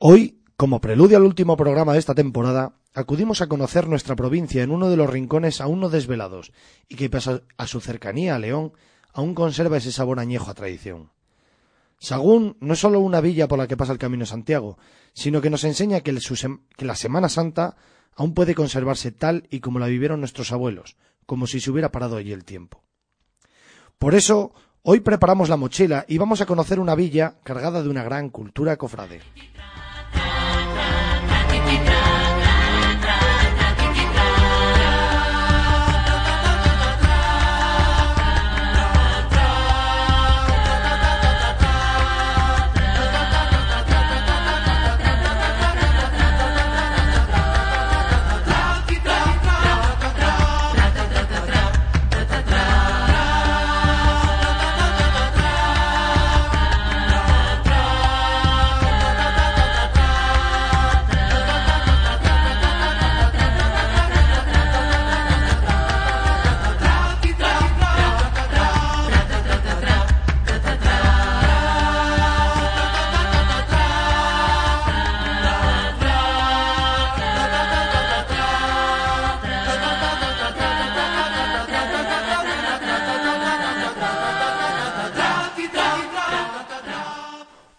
Hoy, como preludio al último programa de esta temporada, acudimos a conocer nuestra provincia en uno de los rincones aún no desvelados y que, pese a su cercanía a León, aún conserva ese sabor añejo a tradición. Sagún no es solo una villa por la que pasa el Camino Santiago, sino que nos enseña que, que la Semana Santa aún puede conservarse tal y como la vivieron nuestros abuelos, como si se hubiera parado allí el tiempo. Por eso, hoy preparamos la mochila y vamos a conocer una villa cargada de una gran cultura cofrade. Bye.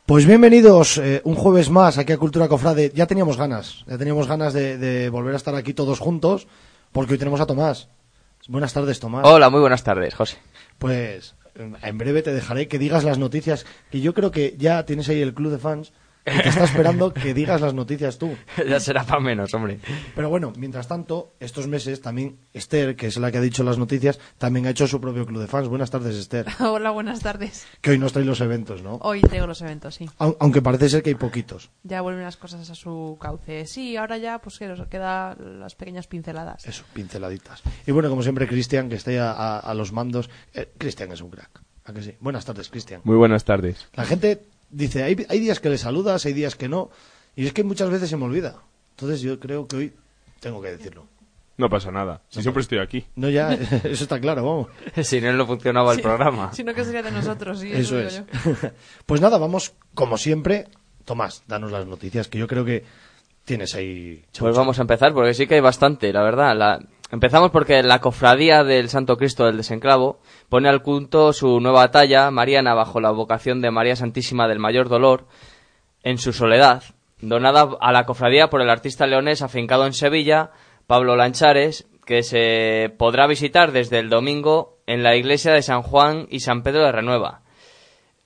Pues bienvenidos eh, un jueves más aquí a Cultura Cofrade. Ya teníamos ganas, ya teníamos ganas de, volver a estar aquí todos juntos, porque hoy tenemos a Tomás. Buenas tardes, Tomás. Hola, muy buenas tardes, José. Pues en breve te dejaré que digas las noticias, que yo creo que ya tienes ahí el club de fans te está esperando que digas las noticias tú. ya será para menos, hombre. Pero bueno, mientras tanto, estos meses también Esther, que es la que ha dicho las noticias, también ha hecho su propio club de fans. Buenas tardes, Esther. Hola, buenas tardes. Que hoy nos trae los eventos, ¿no? Hoy tengo los eventos, sí. Aunque parece ser que hay poquitos. Ya vuelven las cosas a su cauce. Sí, ahora ya pues que quedan las pequeñas pinceladas. Eso, pinceladitas. Y bueno, como siempre, Cristian, que está a, a, los mandos. Eh, Cristian es un crack. ¿A que sí? Buenas tardes, Cristian. Muy buenas tardes. La gente dice, hay, hay días que le saludas, hay días que no, y es que muchas veces se me olvida. Entonces yo creo que hoy tengo que decirlo. No pasa nada, si siempre estoy aquí. No, ya, eso está claro, vamos. si no, no funcionaba el programa. Si no, que sería de nosotros, sí. Eso, es. pues nada, vamos, como siempre. Tomás, danos las noticias, que yo creo que tienes ahí... pues vamos a empezar, porque sí que hay bastante, la verdad. La... Empezamos porque la cofradía del Santo Cristo del Desenclavo pone al culto su nueva talla, Mariana, bajo la vocación de María Santísima del Mayor Dolor, en su soledad, donada a la cofradía por el artista leonés afincado en Sevilla, Pablo Lanchares, que se podrá visitar desde el domingo en la iglesia de San Juan y San Pedro de Renueva.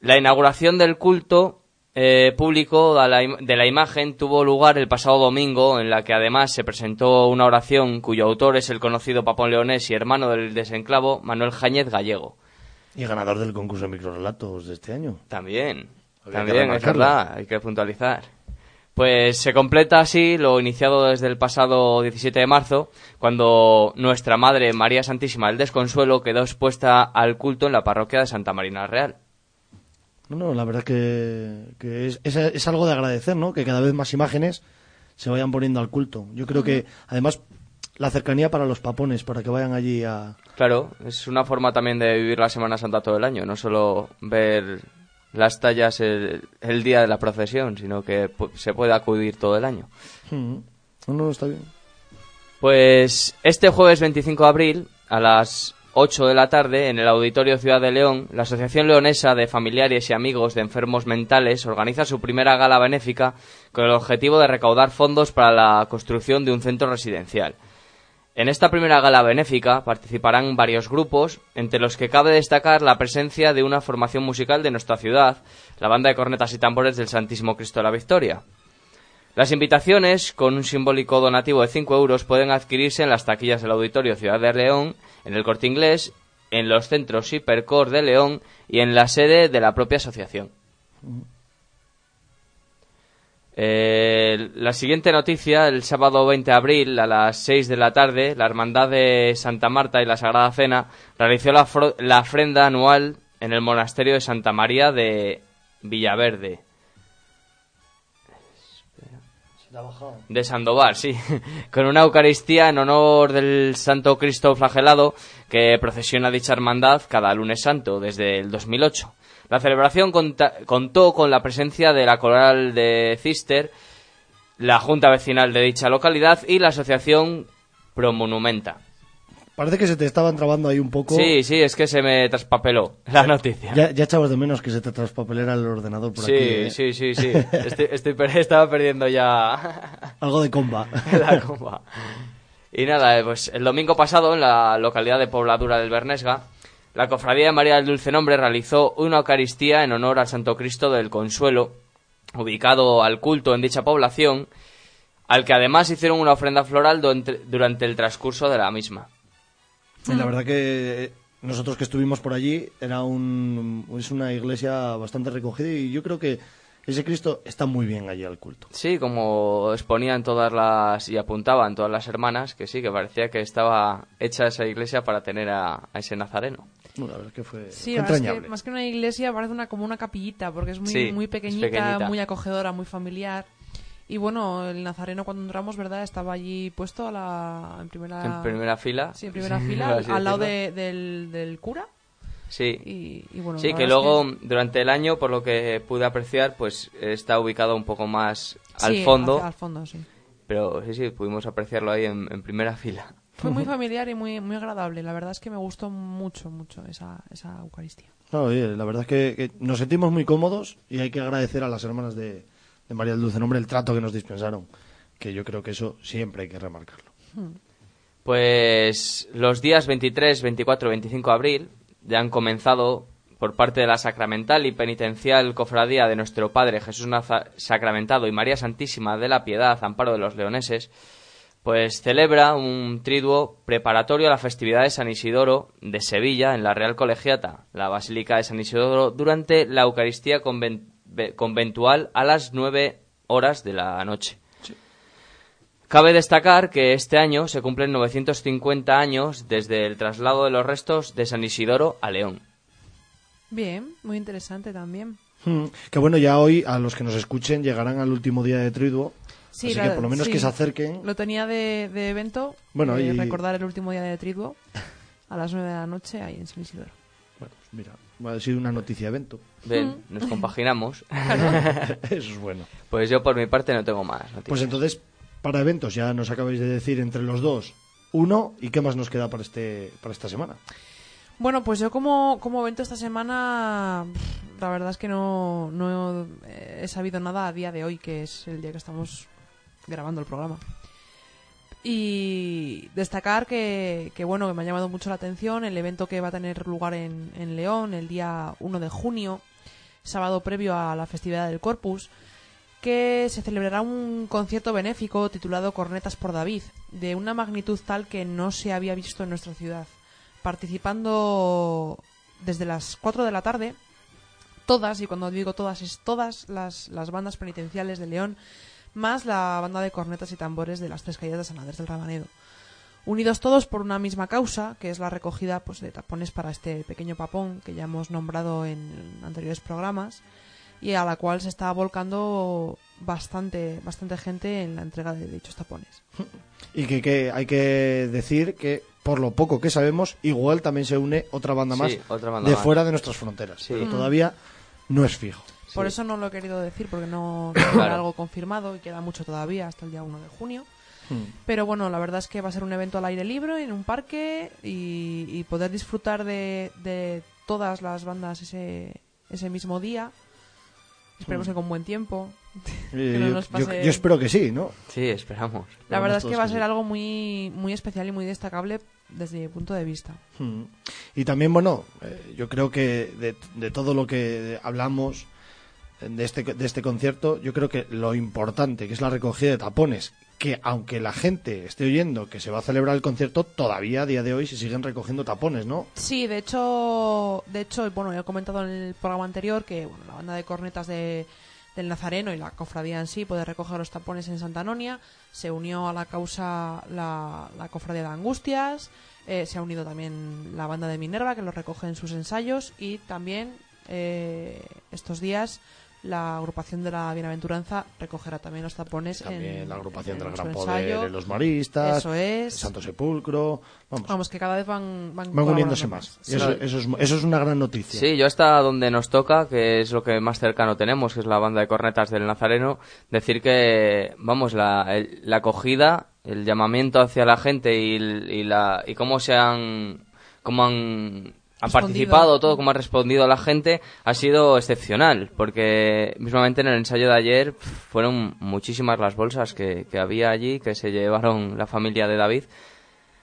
La inauguración del culto eh, público de la, imagen tuvo lugar el pasado domingo, en la que además se presentó una oración cuyo autor es el conocido papón leonés y hermano del desenclavo Manuel Jañez Gallego. Y ganador del concurso de microrelatos de este año. También, también, es verdad, hay que puntualizar. Pues se completa así lo iniciado desde el pasado 17 de marzo, cuando nuestra Madre María Santísima del Desconsuelo quedó expuesta al culto en la parroquia de Santa Marina Real. No, la verdad que, es, es, algo de agradecer, ¿no? Que cada vez más imágenes se vayan poniendo al culto. Yo creo que, además, la cercanía para los papones, para que vayan allí a... Claro, es una forma también de vivir la Semana Santa todo el año, no solo ver las tallas el, día de la procesión, sino que se puede acudir todo el año. No, está bien. Pues este jueves 25 de abril, a las 8 de la tarde, en el Auditorio Ciudad de León, la Asociación Leonesa de Familiares y Amigos de Enfermos Mentales organiza su primera gala benéfica con el objetivo de recaudar fondos para la construcción de un centro residencial. En esta primera gala benéfica participarán varios grupos, entre los que cabe destacar la presencia de una formación musical de nuestra ciudad, la Banda de Cornetas y Tambores del Santísimo Cristo de la Victoria. Las invitaciones, con un simbólico donativo de 5 euros, pueden adquirirse en las taquillas del Auditorio Ciudad de León, en el Corte Inglés, en los centros Hipercor de León y en la sede de la propia asociación. Eh, la siguiente noticia, el sábado 20 de abril a las 6 de la tarde, la Hermandad de Santa Marta y la Sagrada Cena realizó la, la ofrenda anual en el monasterio de Santa María de Villaverde. De Sandoval, sí. Con una Eucaristía en honor del Santo Cristo flagelado que procesiona dicha hermandad cada lunes santo desde el 2008. La celebración contó con la presencia de la coral de Cister, la Junta Vecinal de dicha localidad y la Asociación Promonumenta. Parece que se te estaban trabando ahí un poco. Sí, sí, es que se me traspapeló la noticia. Ya, ya echabas de menos que se te traspapelera el ordenador por sí, aquí. ¿eh? sí, sí, sí. Estoy, estoy estaba perdiendo ya Algo de comba. la comba. Y nada, eh, pues el domingo pasado, en la localidad de Pobladura del Bernesga, la Cofradía de María del Dulce Nombre realizó una Eucaristía en honor al Santo Cristo del Consuelo, ubicado al culto en dicha población, al que además hicieron una ofrenda floral durante el transcurso de la misma. Y la verdad que eh, nosotros que estuvimos por allí era un, es una iglesia bastante recogida y yo creo que ese Cristo está muy bien allí al culto. Sí, como exponían todas las y apuntaban todas las hermanas, que sí, que parecía que estaba hecha esa iglesia para tener a, a ese nazareno. No, la verdad es que fue, Sí, que más que una iglesia parece una como una capillita, porque es muy, Sí, muy es pequeñita, pequeñita. muy acogedora, muy familiar. Y bueno, el nazareno cuando entramos, ¿verdad? Estaba allí puesto a la, en primera... En primera fila. Sí, en primera por fila, así al lado de- del, del cura. Sí. Y, y bueno, Sí, que luego durante el año, por lo que pude apreciar, pues está ubicado un poco más al Sí, fondo. hacia- al fondo, sí. Pero sí, sí, pudimos apreciarlo ahí en, en primera fila. Fue muy familiar y muy, muy agradable. La verdad es que me gustó mucho, mucho esa, esa Eucaristía. No, oye, la verdad es que, que nos sentimos muy cómodos y hay que agradecer a las hermanas de, María del Dulce Nombre el trato que nos dispensaron, que yo creo que eso siempre hay que remarcarlo. Pues los días 23, 24 y 25 de abril ya han comenzado por parte de la sacramental y penitencial cofradía de nuestro Padre Jesús Naza- Sacramentado y María Santísima de la Piedad, Amparo de los Leoneses, pues celebra un triduo preparatorio a la festividad de San Isidoro de Sevilla en la Real Colegiata, la Basílica de San Isidoro, durante la Eucaristía conven- ve- conventual a las 9 horas de la noche. Cabe destacar que este año se cumplen 950 años desde el traslado de los restos de San Isidoro a León. Bien, muy interesante también. Mm, Que bueno, ya hoy a los que nos escuchen llegarán al último día de Triduo, Sí, así la- que por lo menos sí. que se acerquen. Lo tenía de, de evento, Bueno, y- recordar el último día de Triduo a las 9 de la noche ahí en San Isidoro. Bueno, pues mira, ha sido una noticia evento. Ven, nos compaginamos. Eso es bueno. Pues yo por mi parte no tengo más noticias. Pues entonces, para eventos, ya nos acabáis de decir entre los dos uno y qué más nos queda para este para esta semana. Bueno, pues yo como, como evento esta semana, la verdad es que no, no he sabido nada a día de hoy, que es el día que estamos grabando el programa. Y destacar que, bueno, que me ha llamado mucho la atención el evento que va a tener lugar en, en León el día 1 de junio, sábado previo a la festividad del Corpus, que se celebrará un concierto benéfico titulado Cornetas por David, de una magnitud tal que no se había visto en nuestra ciudad. Participando desde las 4 de la tarde, todas, y cuando digo todas es todas las, las bandas penitenciales de León, más la banda de cornetas y tambores de las tres calles de San Andrés del Rabanedo. Unidos todos por una misma causa, que es la recogida pues, de tapones para este pequeño papón que ya hemos nombrado en anteriores programas y a la cual se está volcando bastante, bastante gente en la entrega de dichos tapones. Y que, que hay que decir que, por lo poco que sabemos, igual también se une otra banda Sí, más otra banda de más. fuera de nuestras fronteras. Sí. Pero Mm. todavía no es fijo. Por eso no lo he querido decir, porque no, no era Claro. algo confirmado y queda mucho todavía hasta el día 1 de junio. Hmm. Pero bueno, la verdad es que va a ser un evento al aire libre, en un parque, y, y poder disfrutar de, de todas las bandas ese, ese mismo día. Esperemos que con buen tiempo. Que no yo, espero que sí, ¿no? Sí, esperamos. La verdad es que va a ser sí. algo muy, muy especial y muy destacable desde mi punto de vista. Mm. Y también, bueno, eh, yo creo que de, de todo lo que hablamos de este, de este concierto, yo creo que lo importante, que es la recogida de tapones, que aunque la gente esté oyendo que se va a celebrar el concierto, todavía a día de hoy se siguen recogiendo tapones, ¿no? Sí, de hecho, de hecho, bueno, he comentado en el programa anterior que bueno, la banda de cornetas de, del Nazareno y la cofradía en sí puede recoger los tapones en Santa Anonia. Se unió a la causa la, la cofradía de Angustias. eh, se ha unido también la banda de Minerva, que lo recoge en sus ensayos. Y también eh, estos días la agrupación de la Bienaventuranza recogerá también los tapones También en la agrupación en del Gran ensayo. Poder, los maristas, Eso es. el Santo Sepulcro. Vamos, Vamos, que cada vez van, van, van uniéndose colaborando más. Y eso, eso es, eso es una gran noticia. Sí, yo hasta donde nos toca, que es lo que más cercano tenemos, que es la banda de cornetas del Nazareno, decir que, vamos, la, el- la acogida, el llamamiento hacia la gente y, y la, y cómo se han, cómo han, han participado, todo, cómo ha respondido la gente, ha sido excepcional, porque mismamente en el ensayo de ayer fueron muchísimas las bolsas que, que había allí, que se llevaron la familia de David.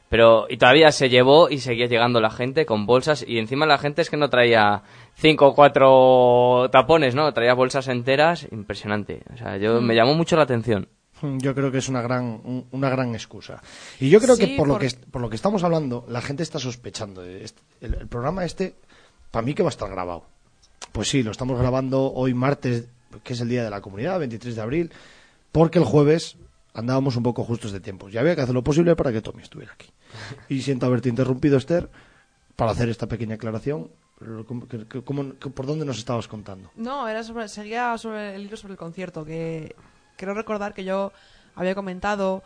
Pero, y todavía se llevó y seguía llegando la gente con bolsas y encima la gente es que no traía cinco o cuatro tapones, ¿no? Traía bolsas enteras, impresionante. O sea, yo me llamó mucho la atención. Yo creo que es una gran, un- una gran excusa. Y yo creo Sí, que por, lo que por lo que estamos hablando, la gente está sospechando. este- el, el programa este, para mí que va a estar grabado. Pues sí, lo estamos grabando hoy martes, que es el día de la comunidad, 23 de abril, porque el jueves andábamos un poco justos de tiempo. Y había que hacer lo posible para que Tommy estuviera aquí. Y siento haberte interrumpido, Esther, para hacer esta pequeña aclaración. ¿cómo- cómo- ¿Por dónde nos estabas contando? No, era sobre, seguía sobre el hilo sobre el concierto, que creo recordar que yo había comentado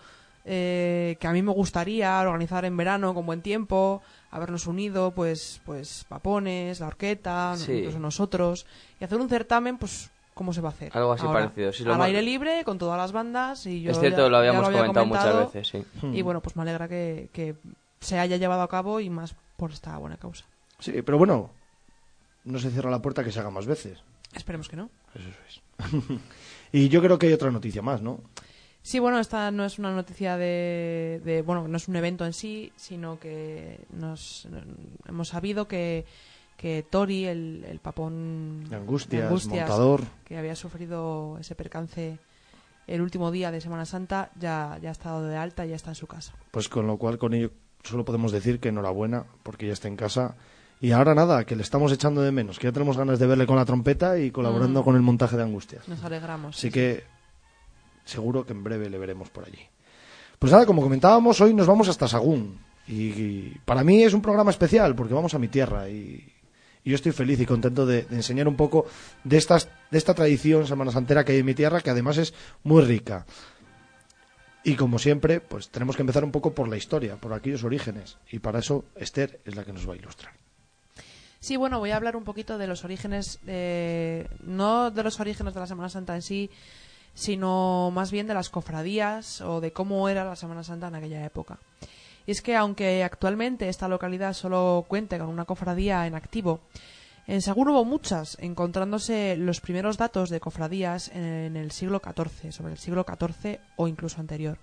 eh, que a mí me gustaría organizar en verano con buen tiempo, habernos unido, pues, pues Papones, la Orqueta, Sí. incluso nosotros, y hacer un certamen, pues, ¿cómo se va a hacer? Algo así ahora? parecido, sí, lo Al aire libre, con todas las bandas, y yo es cierto, ya- lo habíamos había comentado, comentado, muchas veces, sí. Y bueno, pues me alegra que, que se haya llevado a cabo y más por esta buena causa. Sí, pero bueno, no se cierra la puerta que se haga más veces. Esperemos que no. Eso es. y yo creo que hay otra noticia más, ¿no? Sí, bueno, esta no es una noticia de, de- bueno, no es un evento en sí, sino que nos hemos sabido que, que Tori, el, el papón De Angustias, de Angustias, Montador. que había sufrido ese percance el último día de Semana Santa, ya, ya ha estado de alta y ya está en su casa. Pues con lo cual con ello solo podemos decir que enhorabuena porque ya está en casa. Y ahora nada, que le estamos echando de menos, que ya tenemos ganas de verle con la trompeta y colaborando Mm. con el montaje de Angustias. Nos alegramos. Así que seguro que en breve le veremos por allí. Pues nada, como comentábamos, hoy nos vamos hasta Sagún. Y, y para mí es un programa especial porque vamos a mi tierra y, y yo estoy feliz y contento de, de enseñar un poco de, estas, de esta tradición semana santera que hay en mi tierra, que además es muy rica. Y como siempre, pues tenemos que empezar un poco por la historia, por aquellos orígenes. Y para eso Esther es la que nos va a ilustrar. Sí, bueno, voy a hablar un poquito de los orígenes, eh, no de los orígenes de la Semana Santa en sí, sino más bien de las cofradías o de cómo era la Semana Santa en aquella época. Y es que aunque actualmente esta localidad solo cuente con una cofradía en activo, en Sagur hubo muchas, encontrándose los primeros datos de cofradías en el siglo XIV, sobre el siglo XIV o incluso anterior.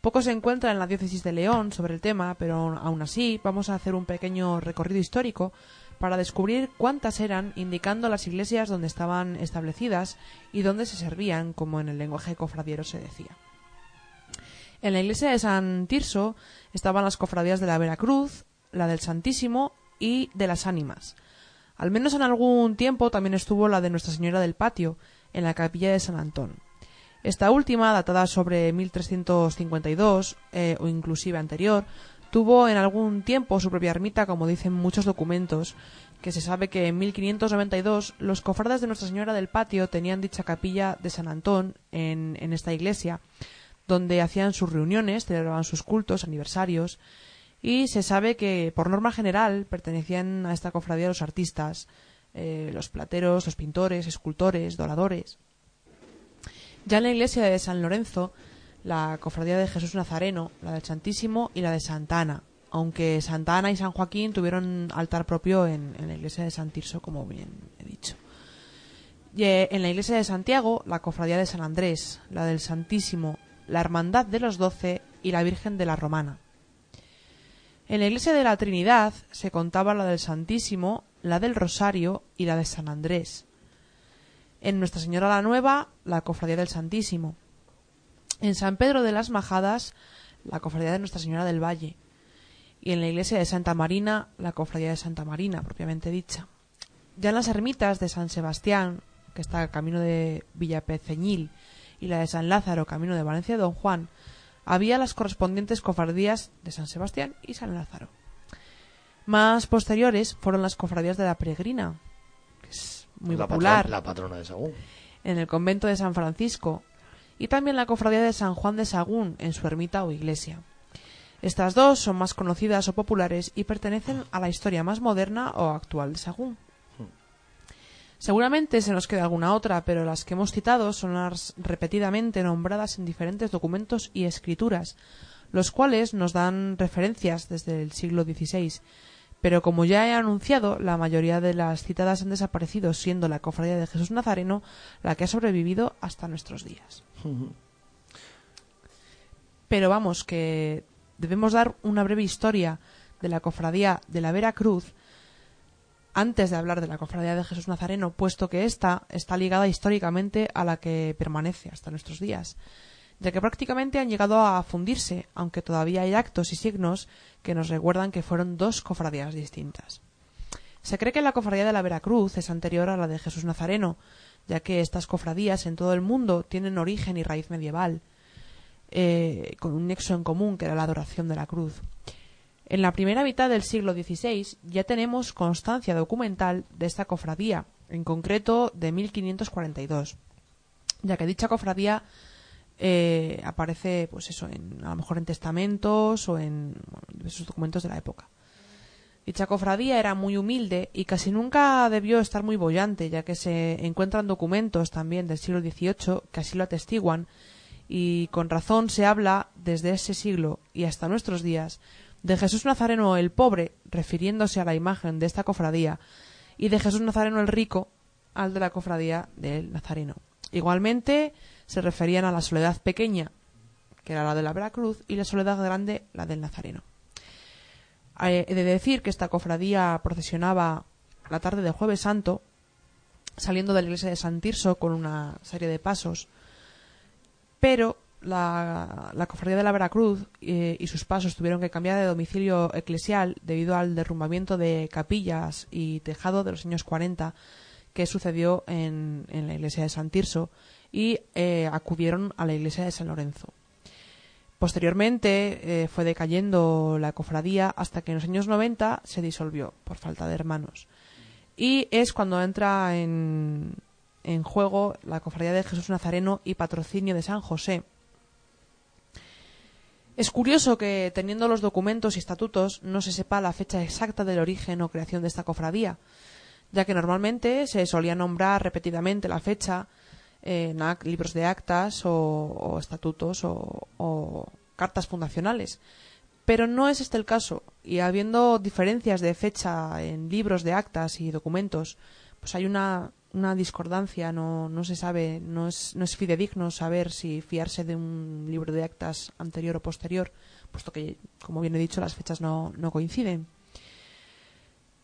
Poco se encuentra en la diócesis de León sobre el tema, pero aún así vamos a hacer un pequeño recorrido histórico para descubrir cuántas eran, indicando las iglesias donde estaban establecidas y donde se servían, como en el lenguaje cofradiero se decía. En la iglesia de San Tirso estaban las cofradías de la Veracruz, la del Santísimo y de las Ánimas. Al menos en algún tiempo también estuvo la de Nuestra Señora del Patio, en la capilla de San Antón. Esta última, datada sobre 1352 eh, o inclusive anterior, tuvo en algún tiempo su propia ermita, como dicen muchos documentos, que se sabe que en 1592 los cofrades de Nuestra Señora del Patio tenían dicha capilla de San Antón en, esta iglesia, donde hacían sus reuniones, celebraban sus cultos, aniversarios, y se sabe que, por norma general, pertenecían a esta cofradía los artistas, eh, los plateros, los pintores, escultores, doradores. Ya en la iglesia de San Lorenzo, la cofradía de Jesús Nazareno, la del Santísimo y la de Santa Ana, aunque Santa Ana y San Joaquín tuvieron altar propio en, en la iglesia de San Tirso, como bien he dicho. Y, eh, en la iglesia de Santiago, la cofradía de San Andrés, la del Santísimo, la Hermandad de los Doce y la Virgen de la Romana. En la iglesia de la Trinidad se contaba la del Santísimo, la del Rosario y la de San Andrés. En Nuestra Señora la Nueva, la cofradía del Santísimo. En San Pedro de las Majadas, la cofradía de Nuestra Señora del Valle. Y en la iglesia de Santa Marina, la cofradía de Santa Marina, propiamente dicha. Ya en las ermitas de San Sebastián, que está camino de Villapeceñil, y la de San Lázaro, camino de Valencia de Don Juan, había las correspondientes cofradías de San Sebastián y San Lázaro. Más posteriores fueron las cofradías de la Peregrina, muy la, popular, la patrona de Sagún. en el convento de San Francisco, y también la cofradía de San Juan de Sagún en su ermita o iglesia. Estas dos son más conocidas o populares y pertenecen a la historia más moderna o actual de Sagún. Seguramente se nos queda alguna otra, pero las que hemos citado son las repetidamente nombradas en diferentes documentos y escrituras, los cuales nos dan referencias desde el siglo XVI. Pero como ya he anunciado, la mayoría de las citadas han desaparecido, siendo la cofradía de Jesús Nazareno la que ha sobrevivido hasta nuestros días. Pero vamos, que debemos dar una breve historia de la cofradía de la Vera Cruz antes de hablar de la cofradía de Jesús Nazareno, puesto que ésta está ligada históricamente a la que permanece hasta nuestros días, ya que prácticamente han llegado a fundirse, aunque todavía hay actos y signos que nos recuerdan que fueron dos cofradías distintas. Se cree que la cofradía de la Veracruz es anterior a la de Jesús Nazareno, ya que estas cofradías en todo el mundo tienen origen y raíz medieval, eh, con un nexo en común que era la adoración de la cruz. En la primera mitad del siglo XVI ya tenemos constancia documental de esta cofradía, en concreto de 1542, ya que dicha cofradía eh, aparece, pues eso, en, a lo mejor en testamentos o en bueno, diversos documentos de la época. Dicha cofradía era muy humilde y casi nunca debió estar muy bollante, ya que se encuentran documentos también del siglo XVIII que así lo atestiguan, y con razón se habla desde ese siglo y hasta nuestros días de Jesús Nazareno el pobre, refiriéndose a la imagen de esta cofradía, y de Jesús Nazareno el rico, al de la cofradía del Nazareno. Igualmente se referían a la soledad pequeña, que era la de la Veracruz, y la soledad grande, la del Nazareno. Eh, He de decir que esta cofradía procesionaba la tarde del Jueves Santo, saliendo de la iglesia de San Tirso con una serie de pasos, pero la, la cofradía de la Veracruz eh, y sus pasos tuvieron que cambiar de domicilio eclesial debido al derrumbamiento de capillas y tejado de los años 40 que sucedió en, la iglesia de San Tirso y eh, acudieron a la iglesia de San Lorenzo. Posteriormente eh, fue decayendo la cofradía hasta que en los años 90 se disolvió por falta de hermanos. Y es cuando entra en, en juego la cofradía de Jesús Nazareno y patrocinio de San José. Es curioso que, teniendo los documentos y estatutos, no se sepa la fecha exacta del origen o creación de esta cofradía, ya que normalmente se solía nombrar repetidamente la fecha en libros de actas o, estatutos o, cartas fundacionales. Pero no es este el caso, y habiendo diferencias de fecha en libros de actas y documentos, pues hay una, una discordancia, no, no se sabe, no es, no es fidedigno saber si fiarse de un libro de actas anterior o posterior, puesto que, como bien he dicho, las fechas no, no coinciden.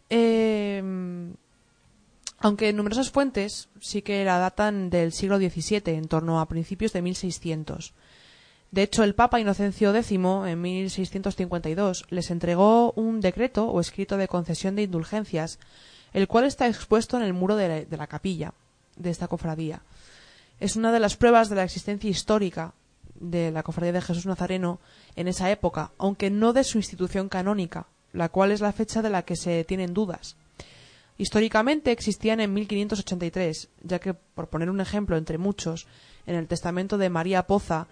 Eh, aunque numerosas fuentes sí que la datan del siglo XVII, en torno a principios de 1600. De hecho, el Papa Inocencio X, en 1652, les entregó un decreto o escrito de concesión de indulgencias, el cual está expuesto en el muro de la, de la capilla de esta cofradía. Es una de las pruebas de la existencia histórica de la cofradía de Jesús Nazareno en esa época, aunque no de su institución canónica, la cual es la fecha de la que se tienen dudas. Históricamente existían en 1583, ya que, por poner un ejemplo entre muchos, en el testamento de María Poza,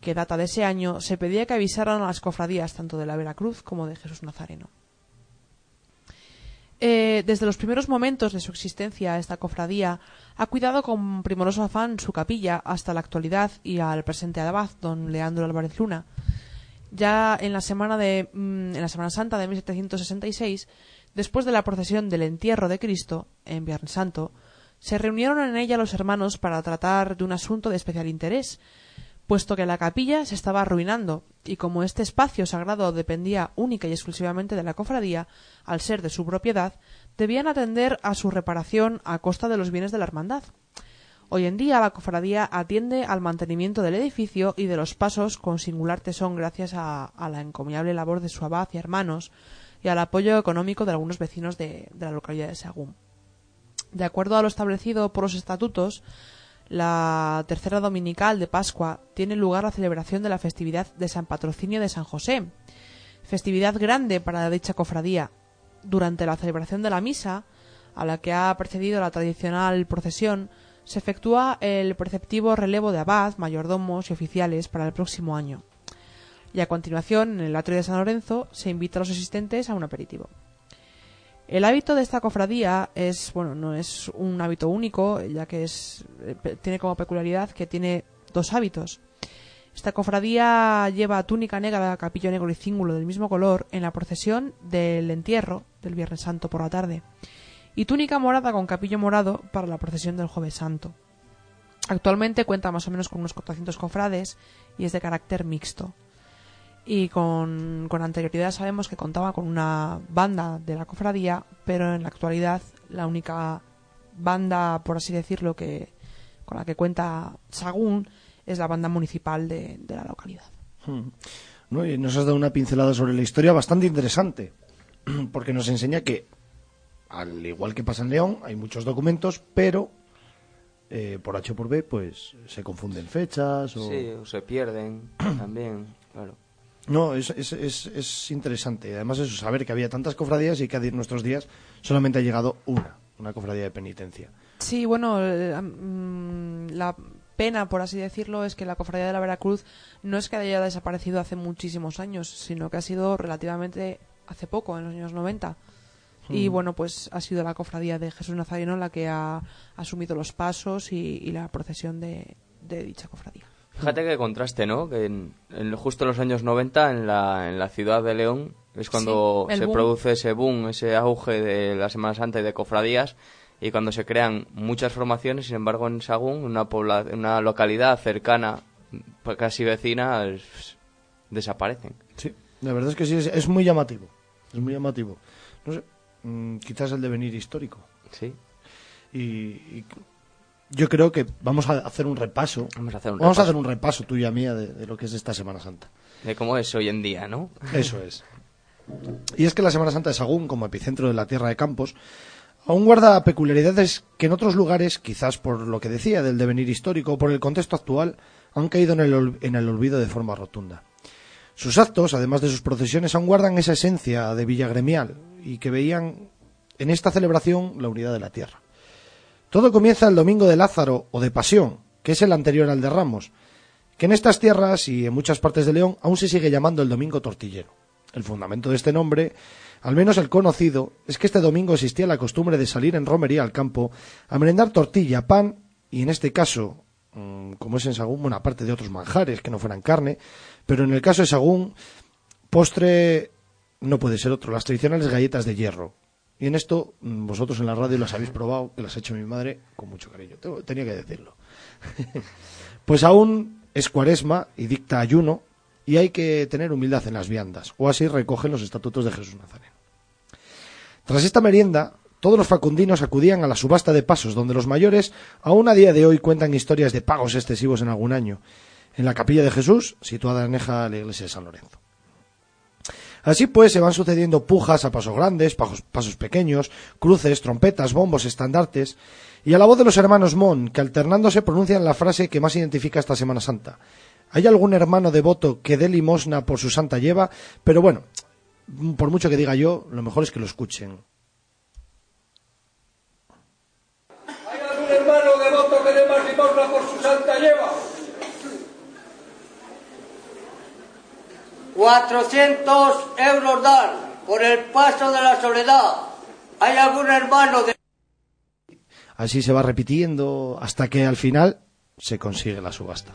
que data de ese año, se pedía que avisaran a las cofradías tanto de la Veracruz como de Jesús Nazareno. Eh, desde los primeros momentos de su existencia, esta cofradía ha cuidado con primoroso afán su capilla hasta la actualidad y al presente abad, don Leandro Álvarez Luna. Ya en la semana de mm, en la Semana Santa de 1766, después de la procesión del entierro de Cristo en Viernes Santo, se reunieron en ella los hermanos para tratar de un asunto de especial interés, puesto que la capilla se estaba arruinando y como este espacio sagrado dependía única y exclusivamente de la cofradía, al ser de su propiedad, debían atender a su reparación a costa de los bienes de la hermandad. Hoy en día la cofradía atiende al mantenimiento del edificio y de los pasos con singular tesón gracias a, la encomiable labor de su abad y hermanos y al apoyo económico de algunos vecinos de, la localidad de Sagún. De acuerdo a lo establecido por los estatutos, la tercera dominical de Pascua tiene lugar la celebración de la festividad de San Patrocinio de San José, festividad grande para dicha cofradía. Durante la celebración de la misa, a la que ha precedido la tradicional procesión, se efectúa el preceptivo relevo de abad, mayordomos y oficiales para el próximo año. Y a continuación, en el atrio de San Lorenzo, se invita a los asistentes a un aperitivo. El hábito de esta cofradía es, bueno, no es un hábito único, ya que es, eh, tiene como peculiaridad que tiene dos hábitos. Esta cofradía lleva túnica negra, capillo negro y cíngulo del mismo color en la procesión del entierro del Viernes Santo por la tarde y túnica morada con capillo morado para la procesión del Jueves Santo. Actualmente cuenta más o menos con unos 400 cofrades y es de carácter mixto. Y con, con anterioridad sabemos que contaba con una banda de la cofradía, pero en la actualidad la única banda, por así decirlo, que con la que cuenta Sagún es la banda municipal de, de la localidad. Hmm. ¿No? Y nos has dado una pincelada sobre la historia bastante interesante, porque nos enseña que, al igual que pasa en León, hay muchos documentos, pero eh, por H o por B, pues se confunden fechas o... Sí, o se pierden también, claro. No, es, es, es, es interesante. Además, eso, saber que había tantas cofradías y que a nuestros días solamente ha llegado una, una cofradía de penitencia. Sí, bueno, eh, mm, la pena, por así decirlo, es que la cofradía de la Veracruz no es que haya desaparecido hace muchísimos años, sino que ha sido relativamente hace poco, en los años 90. Y Mm. bueno, pues ha sido la cofradía de Jesús Nazareno la que ha asumido los pasos y, y la procesión de, de dicha cofradía. Fíjate qué contraste, ¿no? Que en, en justo en los años 90, en la, en la ciudad de León, es cuando Sí, se boom. produce ese boom, ese auge de la Semana Santa y de cofradías, y cuando se crean muchas formaciones, sin embargo, en Sagún, una, pobla- una localidad cercana, pues casi vecina, es- desaparecen. Sí, la verdad es que sí, es, es muy llamativo. Es muy llamativo. No sé, mm, quizás el devenir histórico. Sí, Y, y yo creo que vamos a hacer un repaso. vamos a hacer un Vamos a repaso hacer un repaso tuyo y mía de, de lo que es esta Semana Santa. de cómo es hoy en día, ¿no? Eso es. Y es que la Semana Santa de Sagún, como epicentro de la tierra de Campos, aún guarda peculiaridades que en otros lugares, quizás por lo que decía del devenir histórico o por el contexto actual, han caído en el, en el olvido de forma rotunda. Sus actos, además de sus procesiones, aún guardan esa esencia de villa gremial y que veían en esta celebración la unidad de la tierra. Todo comienza el domingo de Lázaro o de Pasión, que es el anterior al de Ramos, que en estas tierras y en muchas partes de León aún se sigue llamando el domingo tortillero. El fundamento de este nombre, al menos el conocido, es que este domingo existía la costumbre de salir en romería al campo a merendar tortilla, pan y en este caso, mm, como es en Sagún, una parte de otros manjares que no fueran carne, pero en el caso de Sagún, postre no puede ser otro, las tradicionales galletas de hierro. Y en esto, mm, vosotros en la radio las habéis probado, que las ha hecho mi madre con mucho cariño. Tenía que decirlo. Pues aún es cuaresma y dicta ayuno y hay que tener humildad en las viandas, o así recogen los estatutos de Jesús Nazareno. Tras esta merienda, todos los facundinos acudían a la subasta de pasos, donde los mayores aún a día de hoy cuentan historias de pagos excesivos en algún año, en la capilla de Jesús, situada aneja a la iglesia de San Lorenzo. Así pues, se van sucediendo pujas a pasos grandes, pasos, pequeños, cruces, trompetas, bombos, estandartes, y a la voz de los hermanos Mon, que alternándose pronuncian la frase que más identifica esta Semana Santa. Hay algún hermano devoto que dé limosna por su santa lleva, pero bueno, por mucho que diga yo, lo mejor es que lo escuchen. ¿Hay algún hermano devoto que dé más limosna por su santa lleva? 400 euros dan por el paso de la soledad. ¿Hay algún hermano de Así se va repitiendo hasta que al final se consigue la subasta.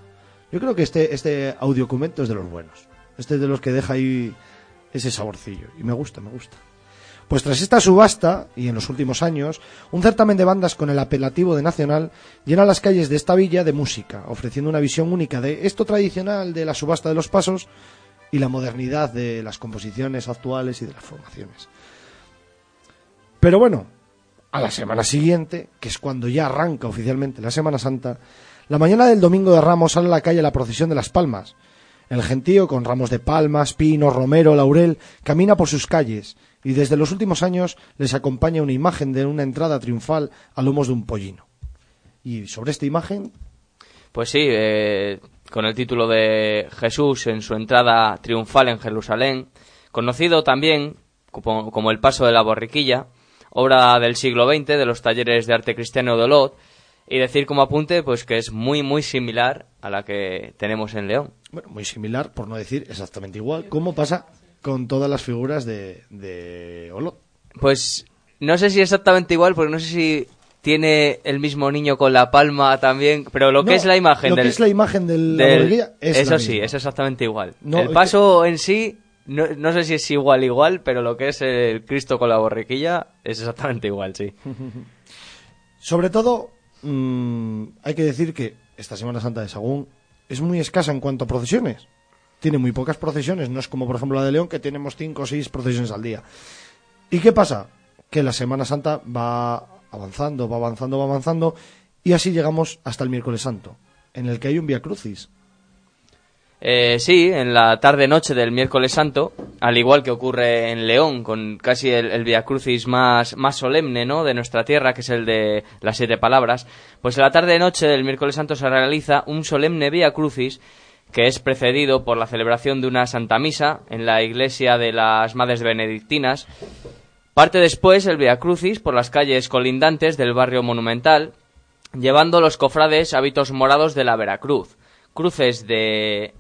Yo creo que este, este audiocumento es de los buenos. Este es de los que deja ahí ese saborcillo. Y me gusta, me gusta. Pues tras esta subasta, y en los últimos años, un certamen de bandas con el apelativo de nacional llena las calles de esta villa de música, ofreciendo una visión única de esto tradicional de la subasta de los pasos y la modernidad de las composiciones actuales y de las formaciones. Pero bueno, a la semana siguiente, que es cuando ya arranca oficialmente la Semana Santa, la mañana del domingo de Ramos sale a la calle la procesión de las palmas. El gentío, con ramos de palmas, pino, romero, laurel, camina por sus calles, y desde los últimos años les acompaña una imagen de una entrada triunfal a lomos de un pollino. Y sobre esta imagen, Pues sí, eh, con el título de Jesús en su entrada triunfal en Jerusalén, conocido también como, El Paso de la Borriquilla, obra del siglo XX de los talleres de arte cristiano de Olot, y decir como apunte pues que es muy muy similar a la que tenemos en León. bueno, muy similar, por no decir exactamente igual, como pasa con todas las figuras de, de Olot. Pues no sé si exactamente igual, porque no sé si tiene el mismo niño con la palma también, pero lo que es la imagen lo del, que es la imagen de la del- borriquilla es eso la sí, misma. es exactamente igual. No, el es paso en sí no, no sé si es igual igual, pero lo que es el Cristo con la borriquilla es exactamente igual, sí. Sobre todo, mm, hay que decir que esta Semana Santa de Sagún es muy escasa en cuanto a procesiones. Tiene muy pocas procesiones, no es como por ejemplo la de León, que tenemos cinco o seis procesiones al día. ¿Y qué pasa? Que la Semana Santa va avanzando, va avanzando, va avanzando, y así llegamos hasta el miércoles santo, en el que hay un Via Crucis. Eh, sí, en la tarde-noche del miércoles santo, al igual que ocurre en León, con casi el, el Via Crucis más, más solemne ¿no? de nuestra tierra, que es el de las siete palabras, pues en la tarde-noche del miércoles santo se realiza un solemne Via Crucis que es precedido por la celebración de una Santa Misa en la iglesia de las Madres Benedictinas. Parte después el Via Crucis por las calles colindantes del barrio monumental, llevando los cofrades hábitos morados de la Veracruz, cruces de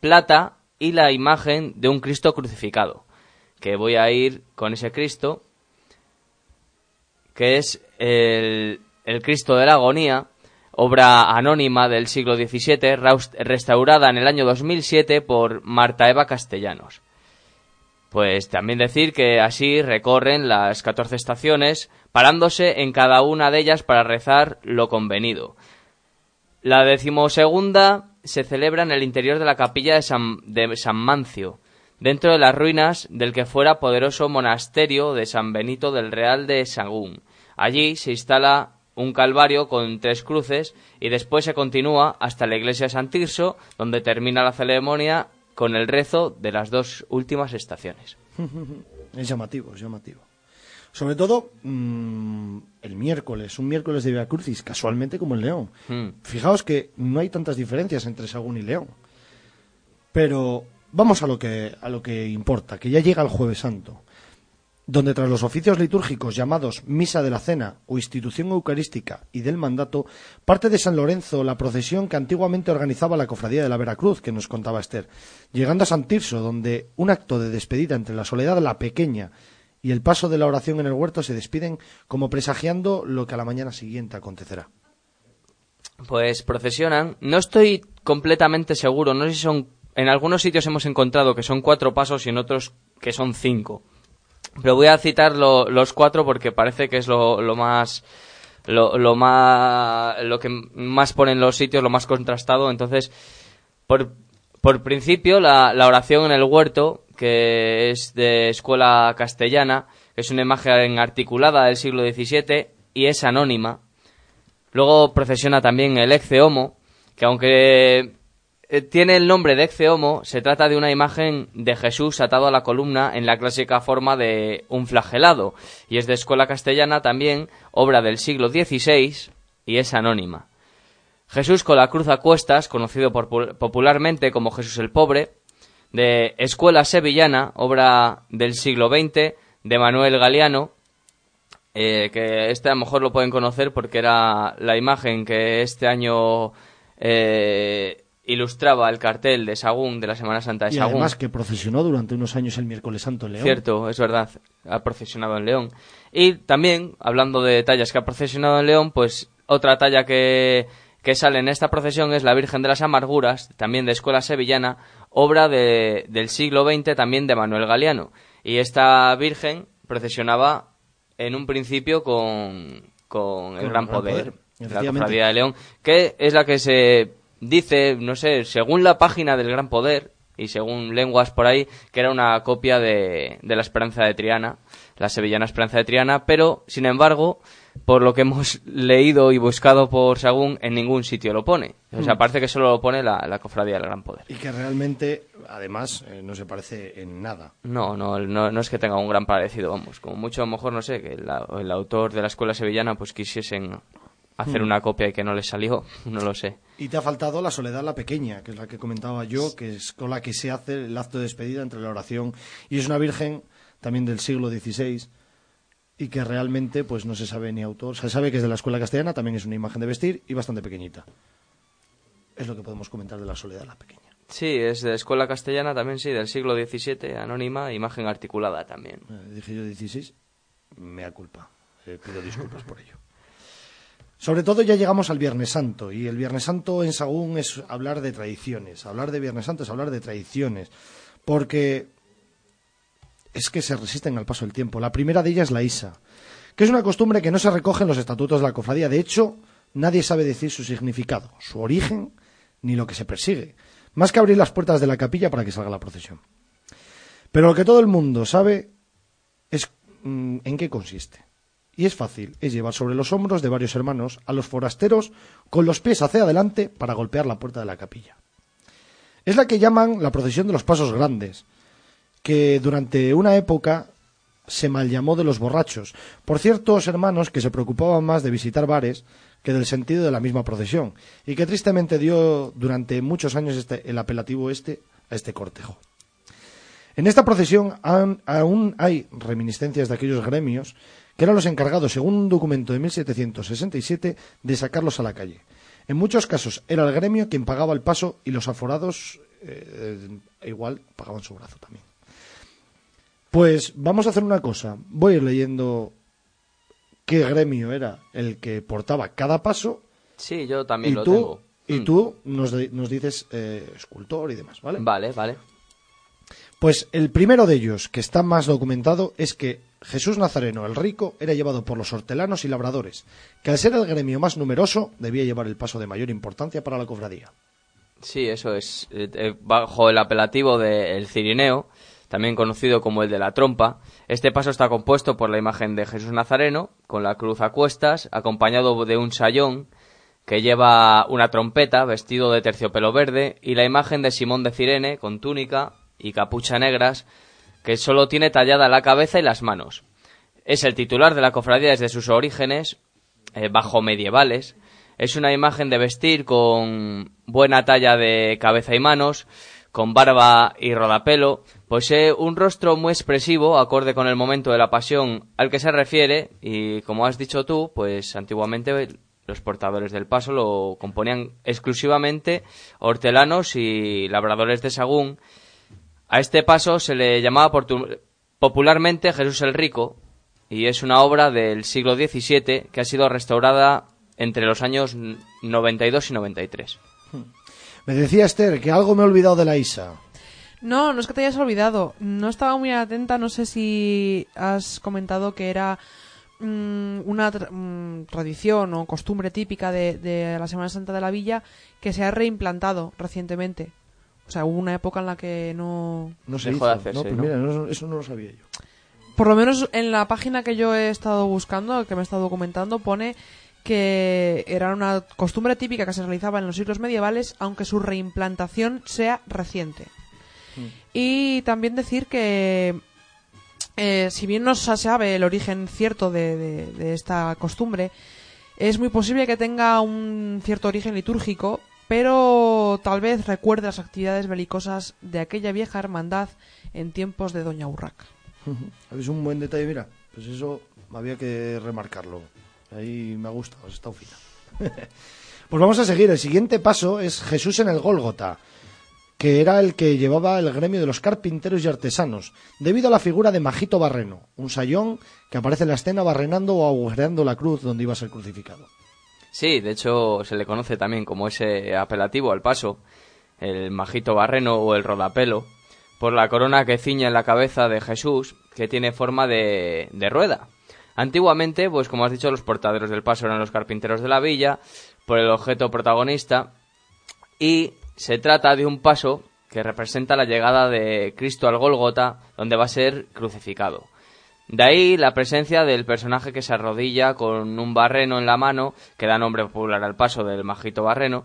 plata y la imagen de un Cristo crucificado. Que voy a ir con ese Cristo, que es el, el Cristo de la Agonía, obra anónima del siglo XVII, restaurada en el año 2007 por Marta Eva Castellanos. Pues también decir que así recorren las 14 estaciones, parándose en cada una de ellas para rezar lo convenido. La decimosegunda se celebra en el interior de la capilla de San, de San Mancio, dentro de las ruinas del que fuera poderoso monasterio de San Benito del Real de Sagún. Allí se instala un calvario con tres cruces y después se continúa hasta la iglesia de San Tirso, donde termina la ceremonia con el rezo de las dos últimas estaciones. Es llamativo, es llamativo. Sobre todo mm, el miércoles, un miércoles de Via Crucis, casualmente como en León. Hmm. Fijaos que no hay tantas diferencias entre Sagún y León. Pero vamos a lo que a lo que importa, que ya llega el Jueves Santo, donde tras los oficios litúrgicos llamados Misa de la Cena o Institución Eucarística y del Mandato, parte de San Lorenzo la procesión que antiguamente organizaba la Cofradía de la Veracruz, que nos contaba Esther, llegando a San Tirso, donde un acto de despedida entre la Soledad la Pequeña y el paso de la oración en el huerto se despiden como presagiando lo que a la mañana siguiente acontecerá. Pues procesionan. No estoy completamente seguro. No sé si son. En algunos sitios hemos encontrado que son cuatro pasos y en otros que son cinco. Pero voy a citar lo- los cuatro porque parece que es lo, más. Lo, lo más. Lo que más ponen los sitios, lo más contrastado. Entonces, por, por principio, la, la oración en el huerto, que es de escuela castellana, es una imagen articulada del siglo XVII y es anónima. Luego procesiona también el Ecce Homo, que aunque eh, tiene el nombre de Ecce Homo, se trata de una imagen de Jesús atado a la columna en la clásica forma de un flagelado, y es de escuela castellana también, obra del siglo XVI, y es anónima. Jesús con la cruz a cuestas, conocido popularmente como Jesús el Pobre, de Escuela Sevillana, obra del siglo XX, de Manuel Galeano, eh, que este a lo mejor lo pueden conocer porque era la imagen que este año eh, ilustraba el cartel de Sagún, de la Semana Santa de Y Sagún. además que procesionó durante unos años el miércoles santo en León. Cierto, es verdad, ha procesionado en León. Y también, hablando de tallas que ha procesionado en León, pues otra talla que, que sale en esta procesión es la Virgen de las Amarguras, también de Escuela Sevillana, obra de- del siglo XX, también de Manuel Galeano. Y esta Virgen procesionaba en un principio con, con el el Gran Gran Poder, Poder, la. Cofradía de León, que es la que se dice, no sé, según la página del Gran Poder y según lenguas por ahí, que era una copia de, de la Esperanza de Triana, la sevillana Esperanza de Triana, pero, sin embargo, por lo que hemos leído y buscado por Sagún, en ningún sitio lo pone. O sea, Mm. parece que solo lo pone la, la Cofradía del Gran Poder. Y que realmente además eh, no se parece en nada. No, no, no, no es que tenga un gran parecido, vamos. Como mucho, a lo mejor, no sé, que la- el autor de la escuela sevillana pues quisiesen hacer Hmm. una copia y que no les salió, no lo sé. Y te ha faltado la soledad la pequeña, que es la que comentaba yo, que es con la que se hace el acto de despedida entre la oración. Y es una virgen también del siglo XVI y que realmente pues no se sabe ni autor. Se sabe que es de la escuela castellana, también es una imagen de vestir y bastante pequeñita. Es lo que podemos comentar de la soledad la pequeña. Sí, es de escuela castellana también, sí, del siglo XVII, anónima, imagen articulada también. Eh, dije yo 16, mea culpa. Eh, pido disculpas por ello. Sobre todo ya llegamos al Viernes Santo y el Viernes Santo en Sagún es hablar de tradiciones. Hablar de Viernes Santo es hablar de tradiciones. Porque es que se resisten al paso del tiempo. La primera de ellas es la Isa, que es una costumbre que no se recoge en los estatutos de la cofradía. De hecho, nadie sabe decir su significado, su origen, ni lo que se persigue. Más que abrir las puertas de la capilla para que salga la procesión. Pero lo que todo el mundo sabe es mm, en qué consiste. Y es fácil, es llevar sobre los hombros de varios hermanos a los forasteros con los pies hacia adelante para golpear la puerta de la capilla. Es la que llaman la procesión de los pasos grandes, que durante una época se mal llamó de los borrachos, por ciertos hermanos que se preocupaban más de visitar bares que del sentido de la misma procesión, y que tristemente dio durante muchos años este- el apelativo este a este cortejo. En esta procesión aún, aún hay reminiscencias de aquellos gremios que eran los encargados, según un documento de 1767, de sacarlos a la calle. En muchos casos era el gremio quien pagaba el paso y los aforados eh, igual pagaban su brazo también. Pues vamos a hacer una cosa. Voy a ir leyendo qué gremio era el que portaba cada paso Sí, yo también y lo tú, tengo. y Mm. tú nos dices eh, escultor y demás, ¿vale? Vale, vale. Pues el primero de ellos, que está más documentado, es que Jesús Nazareno, el rico, era llevado por los hortelanos y labradores, que al ser el gremio más numeroso debía llevar el paso de mayor importancia para la cofradía. Sí, eso es. eh, eh, bajo el apelativo de El Cirineo, también conocido como el de la trompa, este paso está compuesto por la imagen de Jesús Nazareno, con la cruz a cuestas, acompañado de un sayón que lleva una trompeta, vestido de terciopelo verde, y la imagen de Simón de Cirene, con túnica y capucha negras, que solo tiene tallada la cabeza y las manos. Es el titular de la cofradía desde sus orígenes, eh, bajo medievales. Es una imagen de vestir con buena talla de cabeza y manos, con barba y rodapelo. Posee un rostro muy expresivo, acorde con el momento de la pasión al que se refiere, y como has dicho tú, pues antiguamente los portadores del paso lo componían exclusivamente hortelanos y labradores de Sagún. A este paso se le llamaba popularmente Jesús el Rico, y es una obra del siglo XVII que ha sido restaurada entre los años 92 y 93. Me decía Esther que algo me he olvidado de la Isa. No, no es que te hayas olvidado. No estaba muy atenta. No sé si has comentado que era mm, una tra- mm, tradición o costumbre típica de, de la Semana Santa de la Villa que se ha reimplantado recientemente. O sea, hubo una época en la que no... No se Dejó hizo. de hacerse, no, pues ¿no? mira, no- eso no lo sabía yo. Por lo menos en la página que yo he estado buscando, que me he estado documentando, pone que era una costumbre típica que se realizaba en los siglos medievales, aunque su reimplantación sea reciente. Y también decir que, eh, si bien no se sabe el origen cierto de, de- de esta costumbre, es muy posible que tenga un cierto origen litúrgico, pero tal vez recuerde las actividades belicosas de aquella vieja hermandad en tiempos de Doña Urraca. ¿Habéis un buen detalle? Mira, pues eso había que remarcarlo. Ahí me ha gustado, has estado fina. pues vamos a seguir. El siguiente paso es Jesús en el Gólgota, que era el que llevaba el gremio de los carpinteros y artesanos, debido a la figura de Majito Barreno, un sayón que aparece en la escena barrenando o agujereando la cruz donde iba a ser crucificado. Sí, de hecho se le conoce también como ese apelativo al paso, el majito barreno o el rodapelo, por la corona que ciñe en la cabeza de Jesús, que tiene forma de, de rueda. Antiguamente, pues como has dicho, los portaderos del paso eran los carpinteros de la villa, por el objeto protagonista, y se trata de un paso que representa la llegada de Cristo al Gólgota, donde va a ser crucificado. De ahí la presencia del personaje que se arrodilla con un barreno en la mano, que da nombre popular al paso del majito barreno,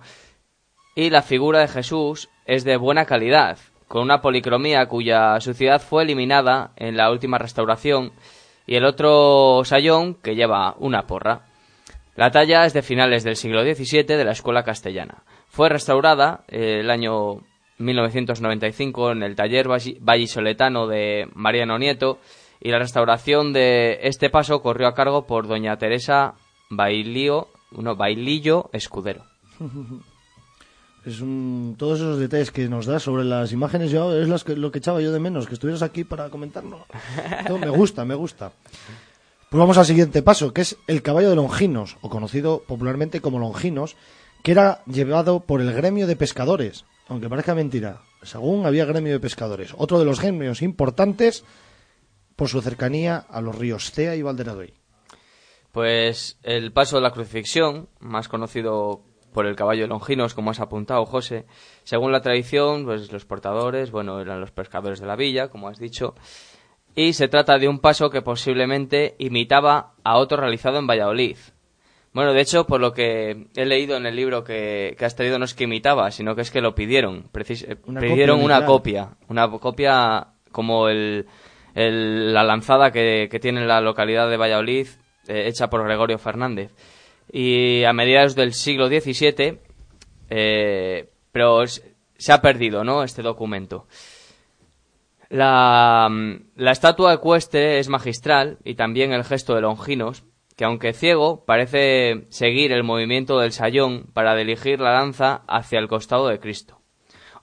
y la figura de Jesús es de buena calidad, con una policromía cuya suciedad fue eliminada en la última restauración, y el otro sayón que lleva una porra. La talla es de finales del siglo XVII de la escuela castellana. Fue restaurada eh, el año 1995 en el taller valli- vallisoletano de Mariano Nieto y la restauración de este paso corrió a cargo por doña Teresa Bailío, no, Bailillo Escudero. Es un, todos esos detalles que nos das sobre las imágenes, yo es las que, lo que echaba yo de menos, que estuvieras aquí para comentarlo. Todo me gusta, me gusta. Pues vamos al siguiente paso, que es el caballo de Longinos, o conocido popularmente como Longinos, que era llevado por el gremio de pescadores, aunque parezca mentira. Según había gremio de pescadores, otro de los gremios importantes por su cercanía a los ríos Cea y Valderaduey. Pues el paso de la crucifixión, más conocido por el caballo de Longinos, como has apuntado, José, según la tradición, pues los portadores, bueno, eran los pescadores de la villa, como has dicho, y se trata de un paso que posiblemente imitaba a otro realizado en Valladolid. Bueno, de hecho, por lo que he leído en el libro que, que has traído, no es que imitaba, sino que es que lo pidieron. Precis- Una pidieron copia una copia, una copia como el, la lanzada que, tiene la localidad de Valladolid, eh, hecha por Gregorio Fernández. Y a mediados del siglo XVII, eh, pero se ha perdido, ¿no? Este documento. La, la estatua ecuestre es magistral y también el gesto de Longinos, que aunque ciego, parece seguir el movimiento del sayón para dirigir la lanza hacia el costado de Cristo.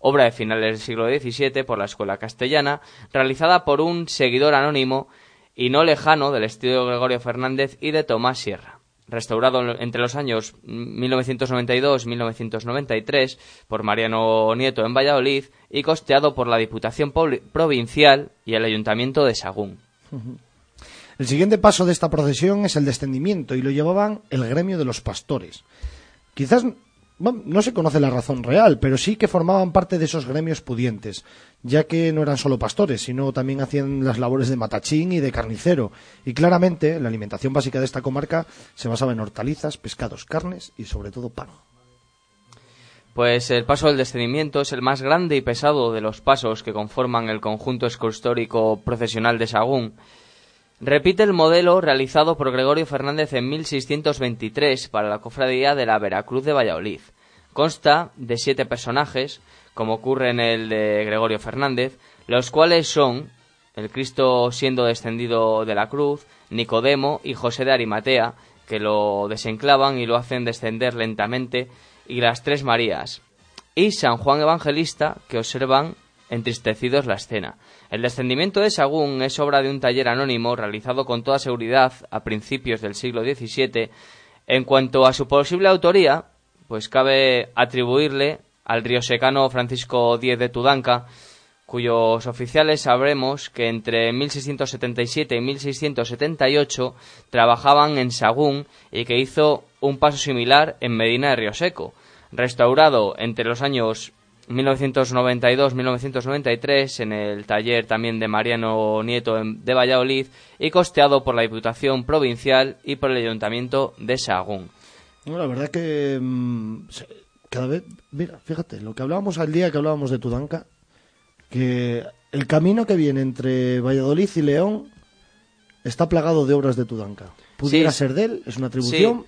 Obra de finales del siglo XVII por la Escuela Castellana, realizada por un seguidor anónimo y no lejano del estilo de Gregorio Fernández y de Tomás Sierra. Restaurado entre los años 1992-1993 por Mariano Nieto en Valladolid y costeado por la Diputación Provincial y el Ayuntamiento de Sagún. El siguiente paso de esta procesión es el descendimiento y lo llevaban el gremio de los pastores. Quizás no se conoce la razón real, pero sí que formaban parte de esos gremios pudientes, ya que no eran solo pastores, sino también hacían las labores de matachín y de carnicero. Y claramente la alimentación básica de esta comarca se basaba en hortalizas, pescados, carnes y sobre todo pan. Pues el paso del descendimiento es el más grande y pesado de los pasos que conforman el conjunto escultórico procesional de Sagún. Repite el modelo realizado por Gregorio Fernández en 1623 para la cofradía de la Veracruz de Valladolid. Consta de siete personajes, como ocurre en el de Gregorio Fernández, los cuales son el Cristo siendo descendido de la cruz, Nicodemo y José de Arimatea, que lo desenclavan y lo hacen descender lentamente, y las tres Marías, y San Juan Evangelista, que observan entristecidos la escena. El descendimiento de Sagún es obra de un taller anónimo realizado con toda seguridad a principios del siglo XVII. En cuanto a su posible autoría, pues cabe atribuirle al riosecano Francisco Díez de Tudanca, cuyos oficiales sabremos que entre 1677 y 1678 trabajaban en Sagún y que hizo un paso similar en Medina de Rioseco, restaurado entre los años 1992-1993 en el taller también de Mariano Nieto de Valladolid y costeado por la Diputación Provincial y por el Ayuntamiento de Sagún. No, la verdad que mm, cada vez, mira, fíjate, lo que hablábamos al día que hablábamos de Tudanca, que el camino que viene entre Valladolid y León está plagado de obras de Tudanca. Pudiera Sí. ser de él, es una atribución,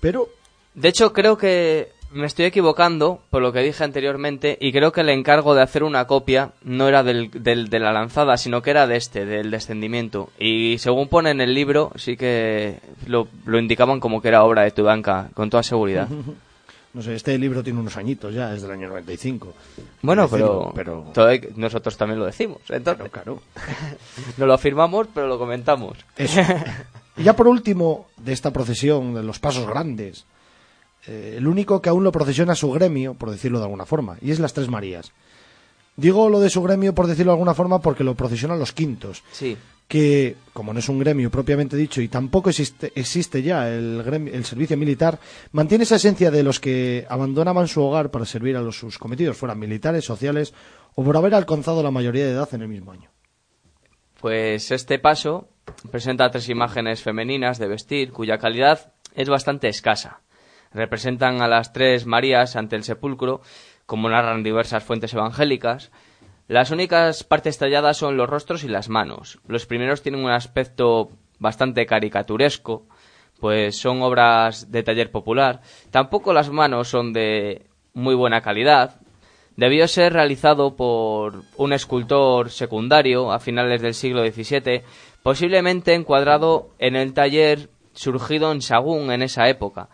pero De hecho, creo que me estoy equivocando por lo que dije anteriormente y creo que el encargo de hacer una copia no era del, del- de la lanzada, sino que era de este, del descendimiento. Y según pone en el libro, sí que lo, lo indicaban como que era obra de Tudanca, con toda seguridad. no sé, este libro tiene unos añitos ya, es del año 95. Bueno, pero, pero todo hay- nosotros también lo decimos. Entonces, claro, claro. no lo afirmamos, pero lo comentamos. Eso. Y ya por último, de esta procesión, de los pasos grandes, eh, el único que aún lo procesiona es su gremio, por decirlo de alguna forma, y es las Tres Marías. Digo lo de su gremio, por decirlo de alguna forma, porque lo procesionan los quintos, Sí. que, como no es un gremio propiamente dicho y tampoco existe, existe ya el, gremio- el servicio militar, mantiene esa esencia de los que abandonaban su hogar para servir a los, sus cometidos, fueran militares, sociales o por haber alcanzado la mayoría de edad en el mismo año. Pues este paso presenta tres imágenes femeninas de vestir cuya calidad es bastante escasa. Representan a las tres Marías ante el sepulcro, como narran diversas fuentes evangélicas. Las únicas partes talladas son los rostros y las manos. Los primeros tienen un aspecto bastante caricaturesco, pues son obras de taller popular. Tampoco las manos son de muy buena calidad. Debió ser realizado por un escultor secundario a finales del siglo XVII, posiblemente encuadrado en el taller surgido en Sagún en esa época.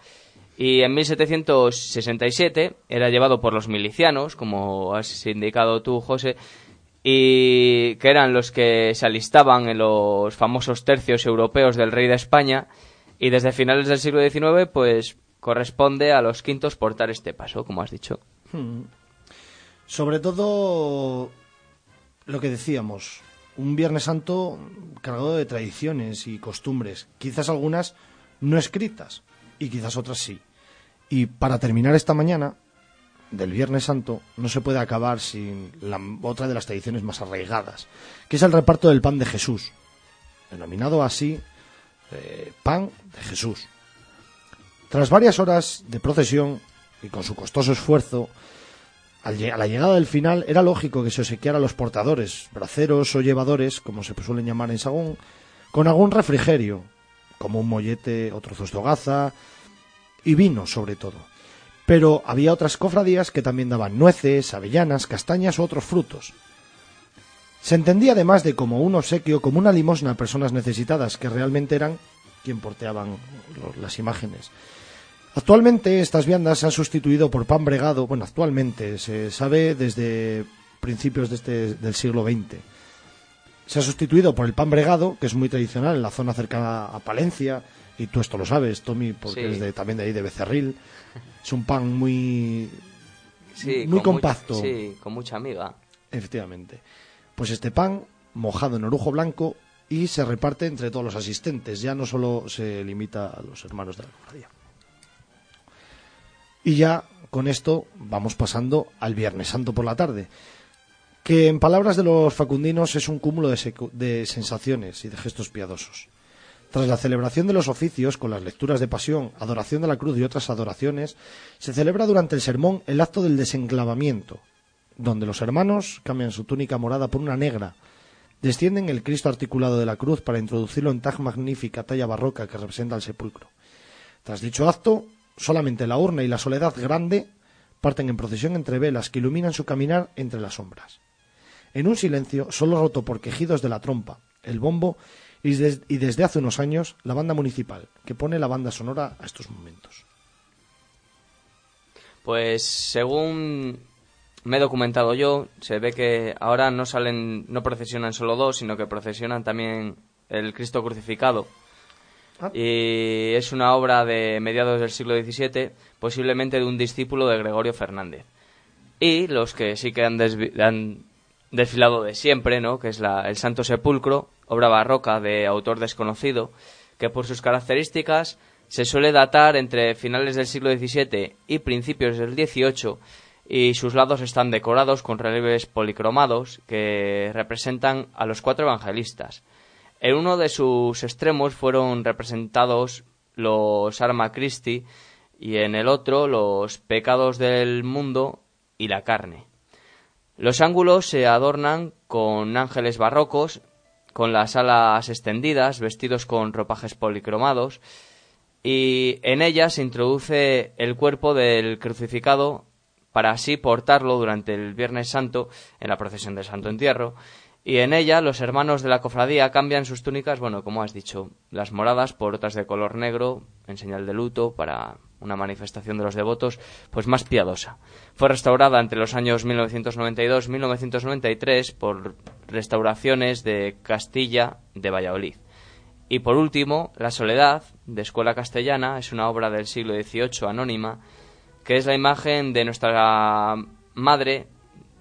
Y en 1767 era llevado por los milicianos, como has indicado tú, José, y que eran los que se alistaban en los famosos tercios europeos del rey de España, y desde finales del siglo XIX, pues corresponde a los quintos portar este paso, como has dicho. Hmm. Sobre todo lo que decíamos, un Viernes Santo cargado de tradiciones y costumbres, quizás algunas no escritas y quizás otras sí. Y para terminar esta mañana del Viernes Santo no se puede acabar sin la otra de las tradiciones más arraigadas, que es el reparto del pan de Jesús, denominado así eh, pan de Jesús. Tras varias horas de procesión y con su costoso esfuerzo, a la llegada del final era lógico que se obsequiara a los portadores, braceros o llevadores, como se suelen llamar en Sagún, con algún refrigerio, como un mollete o trozos de y vino sobre todo. Pero había otras cofradías que también daban nueces, avellanas, castañas u otros frutos. Se entendía además de como un obsequio, como una limosna a personas necesitadas, que realmente eran quien porteaban las imágenes. Actualmente estas viandas se han sustituido por pan bregado, bueno, actualmente se sabe desde principios de este, del siglo XX. Se ha sustituido por el pan bregado, que es muy tradicional en la zona cercana a Palencia, y tú esto lo sabes, Tommy, porque Sí. es de, también de ahí de Becerril. Es un pan muy, Sí, muy con compacto. sí, con mucha amiga. Efectivamente. Pues este pan mojado en orujo blanco y se reparte entre todos los asistentes, ya no solo se limita a los hermanos de la cofradía. Y ya con esto vamos pasando al Viernes Santo por la tarde, que en palabras de los facundinos es un cúmulo de, de sensaciones y de gestos piadosos. Tras la celebración de los oficios, con las lecturas de pasión, adoración de la cruz y otras adoraciones, se celebra durante el sermón el acto del desenclavamiento, donde los hermanos cambian su túnica morada por una negra, descienden el Cristo articulado de la cruz para introducirlo en tan magnífica talla barroca que representa el sepulcro. Tras dicho acto, solamente la urna y la soledad grande parten en procesión entre velas que iluminan su caminar entre las sombras. En un silencio solo roto por quejidos de la trompa, el bombo y, des- y desde hace unos años la banda municipal, que pone la banda sonora a estos momentos. Pues según me he documentado yo, se ve que ahora no salen, no procesionan solo dos, sino que procesionan también el Cristo crucificado. Ah. Y es una obra de mediados del siglo XVII, posiblemente de un discípulo de Gregorio Fernández. Y los que sí que han, han desfilado de siempre, ¿no? que es la, el Santo Sepulcro, obra barroca de autor desconocido, que por sus características se suele datar entre finales del siglo XVII y principios del XVIII y sus lados están decorados con relieves policromados que representan a los cuatro evangelistas. En uno de sus extremos fueron representados los Arma Christi y en el otro los pecados del mundo y la carne. Los ángulos se adornan con ángeles barrocos, con las alas extendidas, vestidos con ropajes policromados, y en ellas se introduce el cuerpo del crucificado para así portarlo durante el Viernes Santo en la procesión del Santo Entierro. Y en ella los hermanos de la cofradía cambian sus túnicas, bueno, como has dicho, las moradas por otras de color negro, en señal de luto, para una manifestación de los devotos, pues más piadosa. Fue restaurada entre los años 1992-1993 por restauraciones de Castilla de Valladolid. Y por último, La Soledad, de Escuela Castellana, es una obra del siglo XVIII anónima, que es la imagen de nuestra madre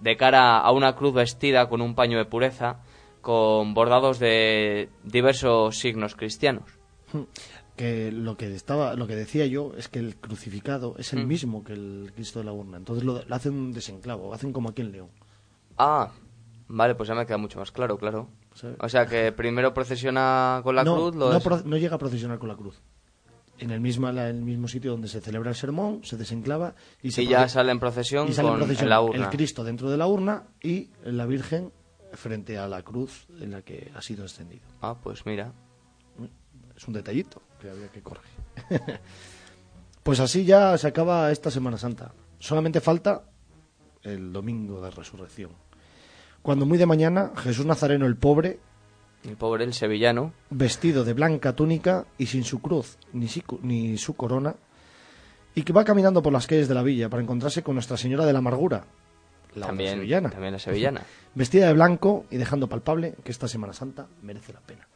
de cara a una cruz vestida con un paño de pureza, con bordados de diversos signos cristianos. Que lo que estaba lo que decía yo es que el crucificado es el Mm. mismo que el Cristo de la urna entonces lo, lo hacen un desenclavo hacen como aquí en León Ah, vale, pues ya me queda mucho más claro, claro. O sea que primero procesiona con la no, cruz, lo no, es- pro- no llega a procesionar con la cruz en el, misma, la- el mismo sitio donde se celebra el sermón, se desenclava y se Y ya sale en procesión y sale en procesión en la urna. el Cristo dentro de la urna y la Virgen frente a la cruz en la que ha sido extendido. Ah, pues mira. Es un detallito que había que corregir. pues así ya se acaba esta Semana Santa. Solamente falta el domingo de resurrección. Cuando muy de mañana Jesús Nazareno el pobre, El pobre, el sevillano. vestido de blanca túnica y sin su cruz ni, si- ni su corona, y que va caminando por las calles de la villa para encontrarse con Nuestra Señora de la Amargura, la otra también, sevillana, también la sevillana. vestida de blanco y dejando palpable que esta Semana Santa merece la pena.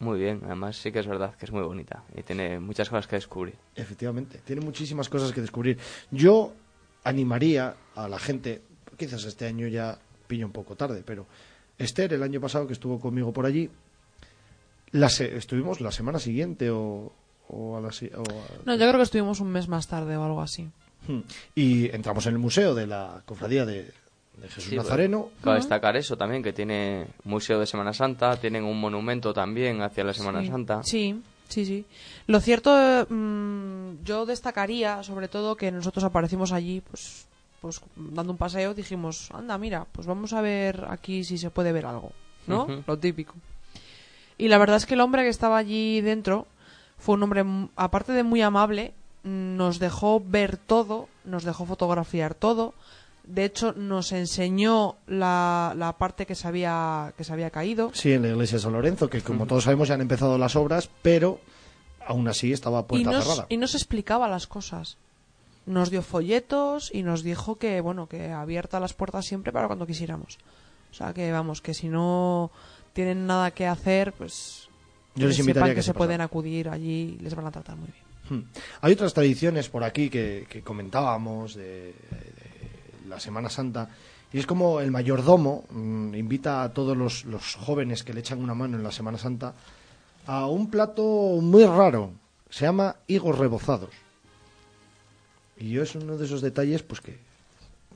Muy bien, además sí que es verdad que es muy bonita y tiene muchas cosas que descubrir. Efectivamente, tiene muchísimas cosas que descubrir. Yo animaría a la gente, quizás este año ya pillo un poco tarde, pero Esther, el año pasado que estuvo conmigo por allí, la se- estuvimos la semana siguiente o, o a la si- o a- No, yo creo que estuvimos un mes más tarde o algo así. Hmm. y entramos en el museo de la cofradía de, de Jesús Sí, Nazareno. Cabe destacar eso también, que tiene museo de Semana Santa, tienen un monumento también hacia la Semana sí. Santa. Sí, sí, sí. Lo cierto, mm, yo destacaría sobre todo que nosotros aparecimos allí, pues, pues dando un paseo, dijimos, anda, mira, pues vamos a ver aquí si se puede ver algo, ¿no? Lo típico. Y la verdad es que el hombre que estaba allí dentro fue un hombre, aparte de muy amable, nos dejó ver todo, nos dejó fotografiar todo. De hecho, nos enseñó la, la parte que se había, que se había caído. Sí, en la iglesia de San Lorenzo, que como todos sabemos ya han empezado las obras, pero aún así estaba y puerta nos, cerrada. y nos explicaba las cosas. Nos dio folletos y nos dijo que, bueno, que abierta las puertas siempre para cuando quisiéramos. O sea, que vamos, que si no tienen nada que hacer, pues Yo les invitaría sepan que que se se pueden acudir allí y les van a tratar muy bien. Hmm. Hay otras tradiciones por aquí que, que comentábamos de, de la Semana Santa. Y es como el mayordomo mm, invita a todos los, los jóvenes que le echan una mano en la Semana Santa a un plato muy raro. Se llama higos rebozados. Y yo es uno de esos detalles pues que,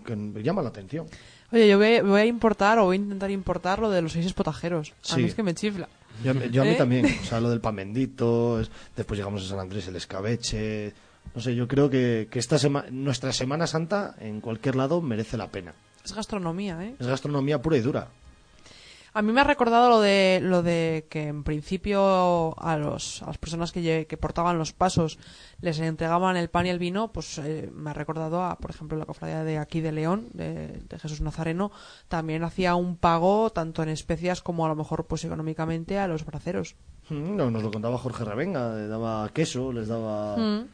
que me llama la atención. Oye, yo voy, voy a importar o voy a intentar importar lo de los seis potajeros. A mí es que me chifla. Yo, yo a mí ¿Eh? también, o sea, lo del pan bendito, es- después llegamos a San Andrés, el escabeche, no sé, yo creo que, que esta sema- nuestra Semana Santa en cualquier lado merece la pena. Es gastronomía, ¿eh? Es gastronomía pura y dura. A mí me ha recordado lo de lo de que en principio a los a las personas que, que portaban los pasos les entregaban el pan y el vino, pues eh, me ha recordado a, por ejemplo, la cofradía de aquí de León, de, de Jesús Nazareno, también hacía un pago tanto en especias como a lo mejor pues económicamente a los braceros. Mm, no, nos lo contaba Jorge Revenga, le daba queso, les daba... Mm.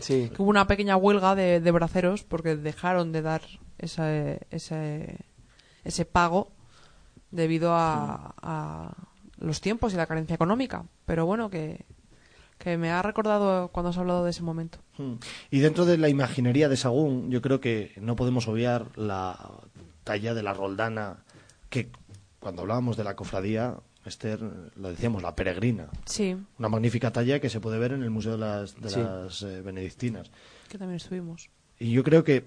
Sí. Que hubo una pequeña huelga de, de braceros porque dejaron de dar ese, ese, ese pago debido a, a los tiempos y la carencia económica. Pero bueno, que, que me ha recordado cuando has hablado de ese momento. Mm. Y dentro de la imaginería de Sagún, yo creo que no podemos obviar la talla de la roldana, que cuando hablábamos de la cofradía, Esther, lo decíamos, la peregrina. Sí, Una magnífica talla que se puede ver en el Museo de las, de Sí. las eh, Benedictinas. que también estuvimos. Y yo creo que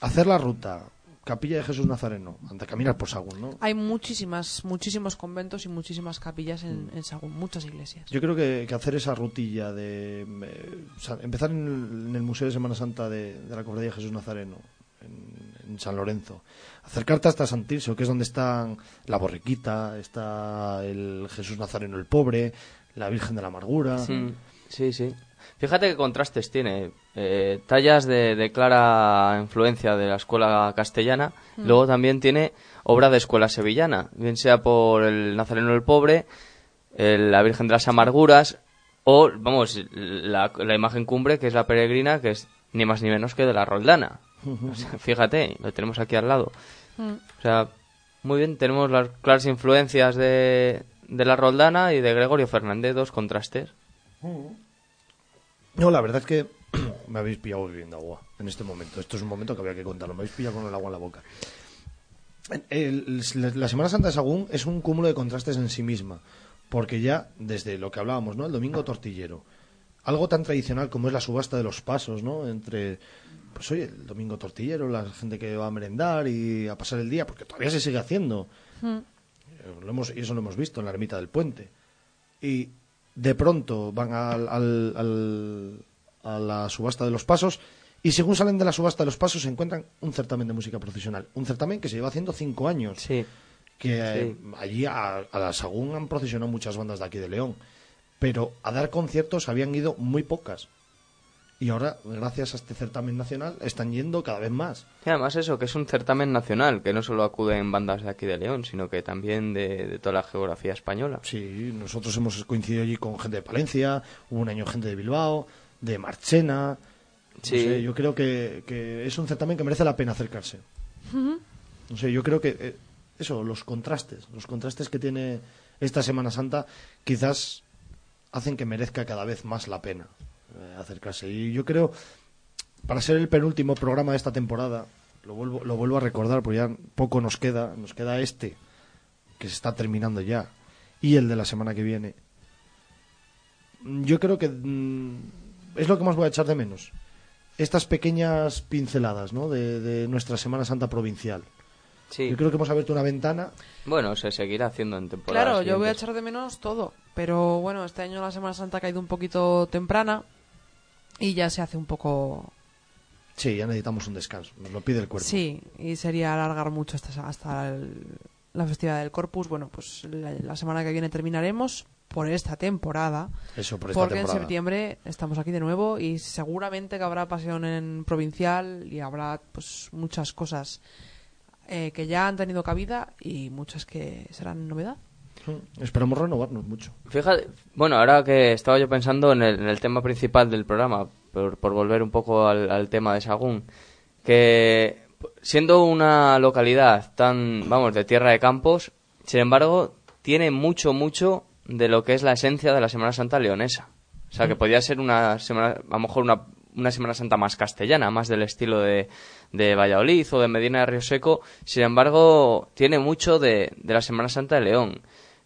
hacer la ruta Capilla de Jesús Nazareno, ante caminar por Sagún, ¿no? Hay muchísimas, muchísimos conventos y muchísimas capillas en, en Sagún, muchas iglesias. Yo creo que, que hacer esa rutilla de eh, empezar en el, en el Museo de Semana Santa de, de la Cofradía de Jesús Nazareno, en, en San Lorenzo, acercarte hasta Santirso, que es donde están la borriquita, está el Jesús Nazareno el pobre, la Virgen de la Amargura. Mm, Sí, sí. Fíjate qué contrastes tiene. Eh, tallas de, de clara influencia de la escuela castellana. Luego también tiene obra de escuela sevillana. Bien sea por el Nazareno el Pobre, el- la Virgen de las Amarguras o, vamos, la, la imagen cumbre que es la peregrina, que es ni más ni menos que de la Roldana. O sea, fíjate, lo tenemos aquí al lado. Mm. O sea, muy bien, tenemos las claras influencias de, de la Roldana y de Gregorio Fernández, dos contrastes. No, la verdad es que me habéis pillado bebiendo agua en este momento. Esto es un momento que había que contarlo. Me habéis pillado con el agua en la boca. El- el- la Semana Santa de Sagún es un cúmulo de contrastes en sí misma. Porque ya, desde lo que hablábamos, ¿no? El domingo tortillero. Algo tan tradicional como es la subasta de los pasos, ¿no? Entre, pues oye, el domingo tortillero, la gente que va a merendar y a pasar el día, porque todavía se sigue haciendo. Eh, lo hemos- y eso lo hemos visto en la ermita del puente. Y de pronto van al, al- al- a la subasta de los pasos y según salen de la subasta de los pasos se encuentran un certamen de música profesional. Un certamen que se lleva haciendo cinco años. Sí. Que eh, Sí. allí a, a la Sagún han procesionado muchas bandas de aquí de León. Pero a dar conciertos habían ido muy pocas. Y ahora, gracias a este certamen nacional, están yendo cada vez más. Y además eso, que es un certamen nacional, que no solo acuden bandas de aquí de León, sino que también de, de toda la geografía española. Sí, nosotros hemos coincidido allí con gente de Palencia, hubo un año gente de Bilbao, de Marchena. No Sí. sé, yo creo que, que es un certamen que merece la pena acercarse. No sé, yo creo que eh, eso, los contrastes, los contrastes que tiene esta Semana Santa, quizás hacen que merezca cada vez más la pena eh, acercarse. Y yo creo, para ser el penúltimo programa de esta temporada, lo vuelvo, lo vuelvo a recordar, porque ya poco nos queda, nos queda este, que se está terminando ya, y el de la semana que viene. Yo creo que mm, es lo que más voy a echar de menos. Estas pequeñas pinceladas ¿no? de, de nuestra Semana Santa provincial. Sí. Yo creo que hemos abierto una ventana. Bueno, se seguirá haciendo en temporada. Claro, yo voy a echar de menos todo. Pero bueno, este año la Semana Santa ha caído un poquito temprana y ya se hace un poco... Sí, ya necesitamos un descanso. Nos lo pide el cuerpo. Sí, y sería alargar mucho hasta, hasta el- la festividad del Corpus. Bueno, pues la, la semana que viene terminaremos por esta temporada. Eso, por esta porque temporada. en septiembre estamos aquí de nuevo y seguramente que habrá pasión en provincial y habrá pues muchas cosas eh, que ya han tenido cabida y muchas que serán novedad. Mm, Esperamos renovarnos mucho. Fíjate, bueno, ahora que estaba yo pensando en el, tema principal del programa, por, volver un poco al, al tema de Sagún, que siendo una localidad tan, vamos, de tierra de campos, sin embargo, tiene mucho, mucho de lo que es la esencia de la Semana Santa leonesa. O sea, que podría ser una semana, a lo mejor una, una Semana Santa más castellana, más del estilo de, de Valladolid o de Medina de Río Seco. Sin embargo, tiene mucho de, de la Semana Santa de León.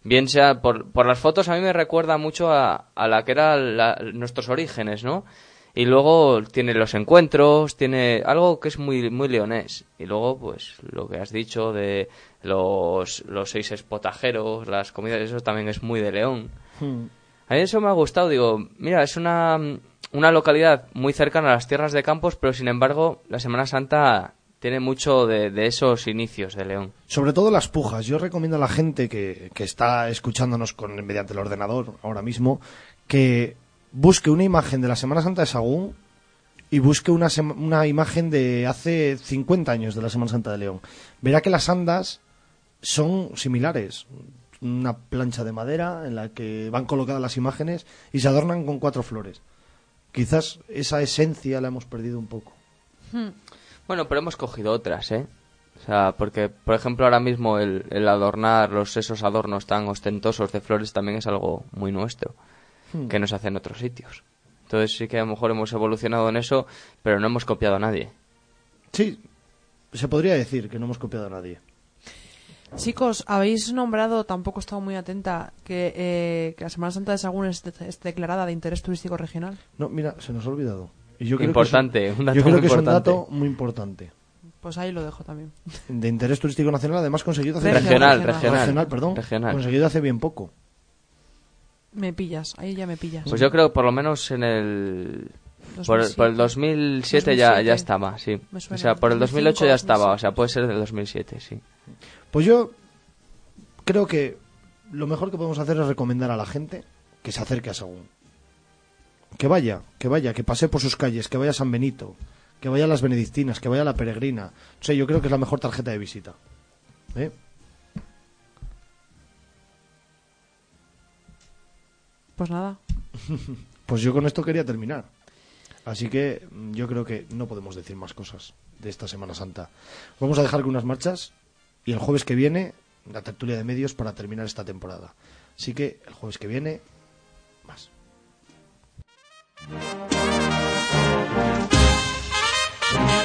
Bien sea por, por las fotos, a mí me recuerda mucho a, a la que eran nuestros orígenes, ¿no? Y luego tiene los encuentros, tiene algo que es muy, muy leonés. Y luego, pues, lo que has dicho de los, los seis espotajeros, las comidas, eso también es muy de León. Mm. A mí eso me ha gustado, digo, mira, es una, una localidad muy cercana a las tierras de Campos, pero sin embargo, la Semana Santa tiene mucho de, de esos inicios de León. Sobre todo las pujas. Yo recomiendo a la gente que, que está escuchándonos con, mediante el ordenador ahora mismo que busque una imagen de la Semana Santa de Sagún y busque una, una imagen de hace 50 años de la Semana Santa de León. Verá que las andas son similares. Una plancha de madera en la que van colocadas las imágenes y se adornan con cuatro flores. Quizás esa esencia la hemos perdido un poco. Bueno, pero hemos cogido otras, ¿eh? O sea, porque, por ejemplo, ahora mismo el, el adornar los esos adornos tan ostentosos de flores también es algo muy nuestro, que no se hace en otros sitios. Entonces sí que a lo mejor hemos evolucionado en eso, pero no hemos copiado a nadie. Sí, se podría decir que no hemos copiado a nadie. Chicos, habéis nombrado, tampoco he estado muy atenta, que, eh, que la Semana Santa de Sagún es, de- es declarada de interés turístico regional. No, mira, se nos ha olvidado. Y yo creo Importante, que es un dato yo creo muy que es un importante. dato muy importante. Pues ahí lo dejo también. De interés turístico nacional, además conseguido hace Regional, regional. regional. Regional, perdón. Regional. Conseguido hace bien poco. Me pillas, ahí ya me pillas. Pues yo creo que por lo menos en el... Por, 2007. por el 2007, Ya, 2007. ya estaba, sí. O sea, por el 2008 ya 2005, estaba, o sea, 2007. puede ser del 2007, sí. Pues yo creo que lo mejor que podemos hacer es recomendar a la gente que se acerque a Sagún. Que vaya, que vaya, que pase por sus calles, que vaya a San Benito, que vaya a las Benedictinas, que vaya a la Peregrina. O sea, yo creo que es la mejor tarjeta de visita. ¿Eh? Pues nada. Pues yo con esto quería terminar. Así que mm, yo creo que no podemos decir más cosas de esta Semana Santa. Vamos a dejar con unas marchas y el jueves que viene la tertulia de medios para terminar esta temporada. Así que el jueves que viene más. Thank you.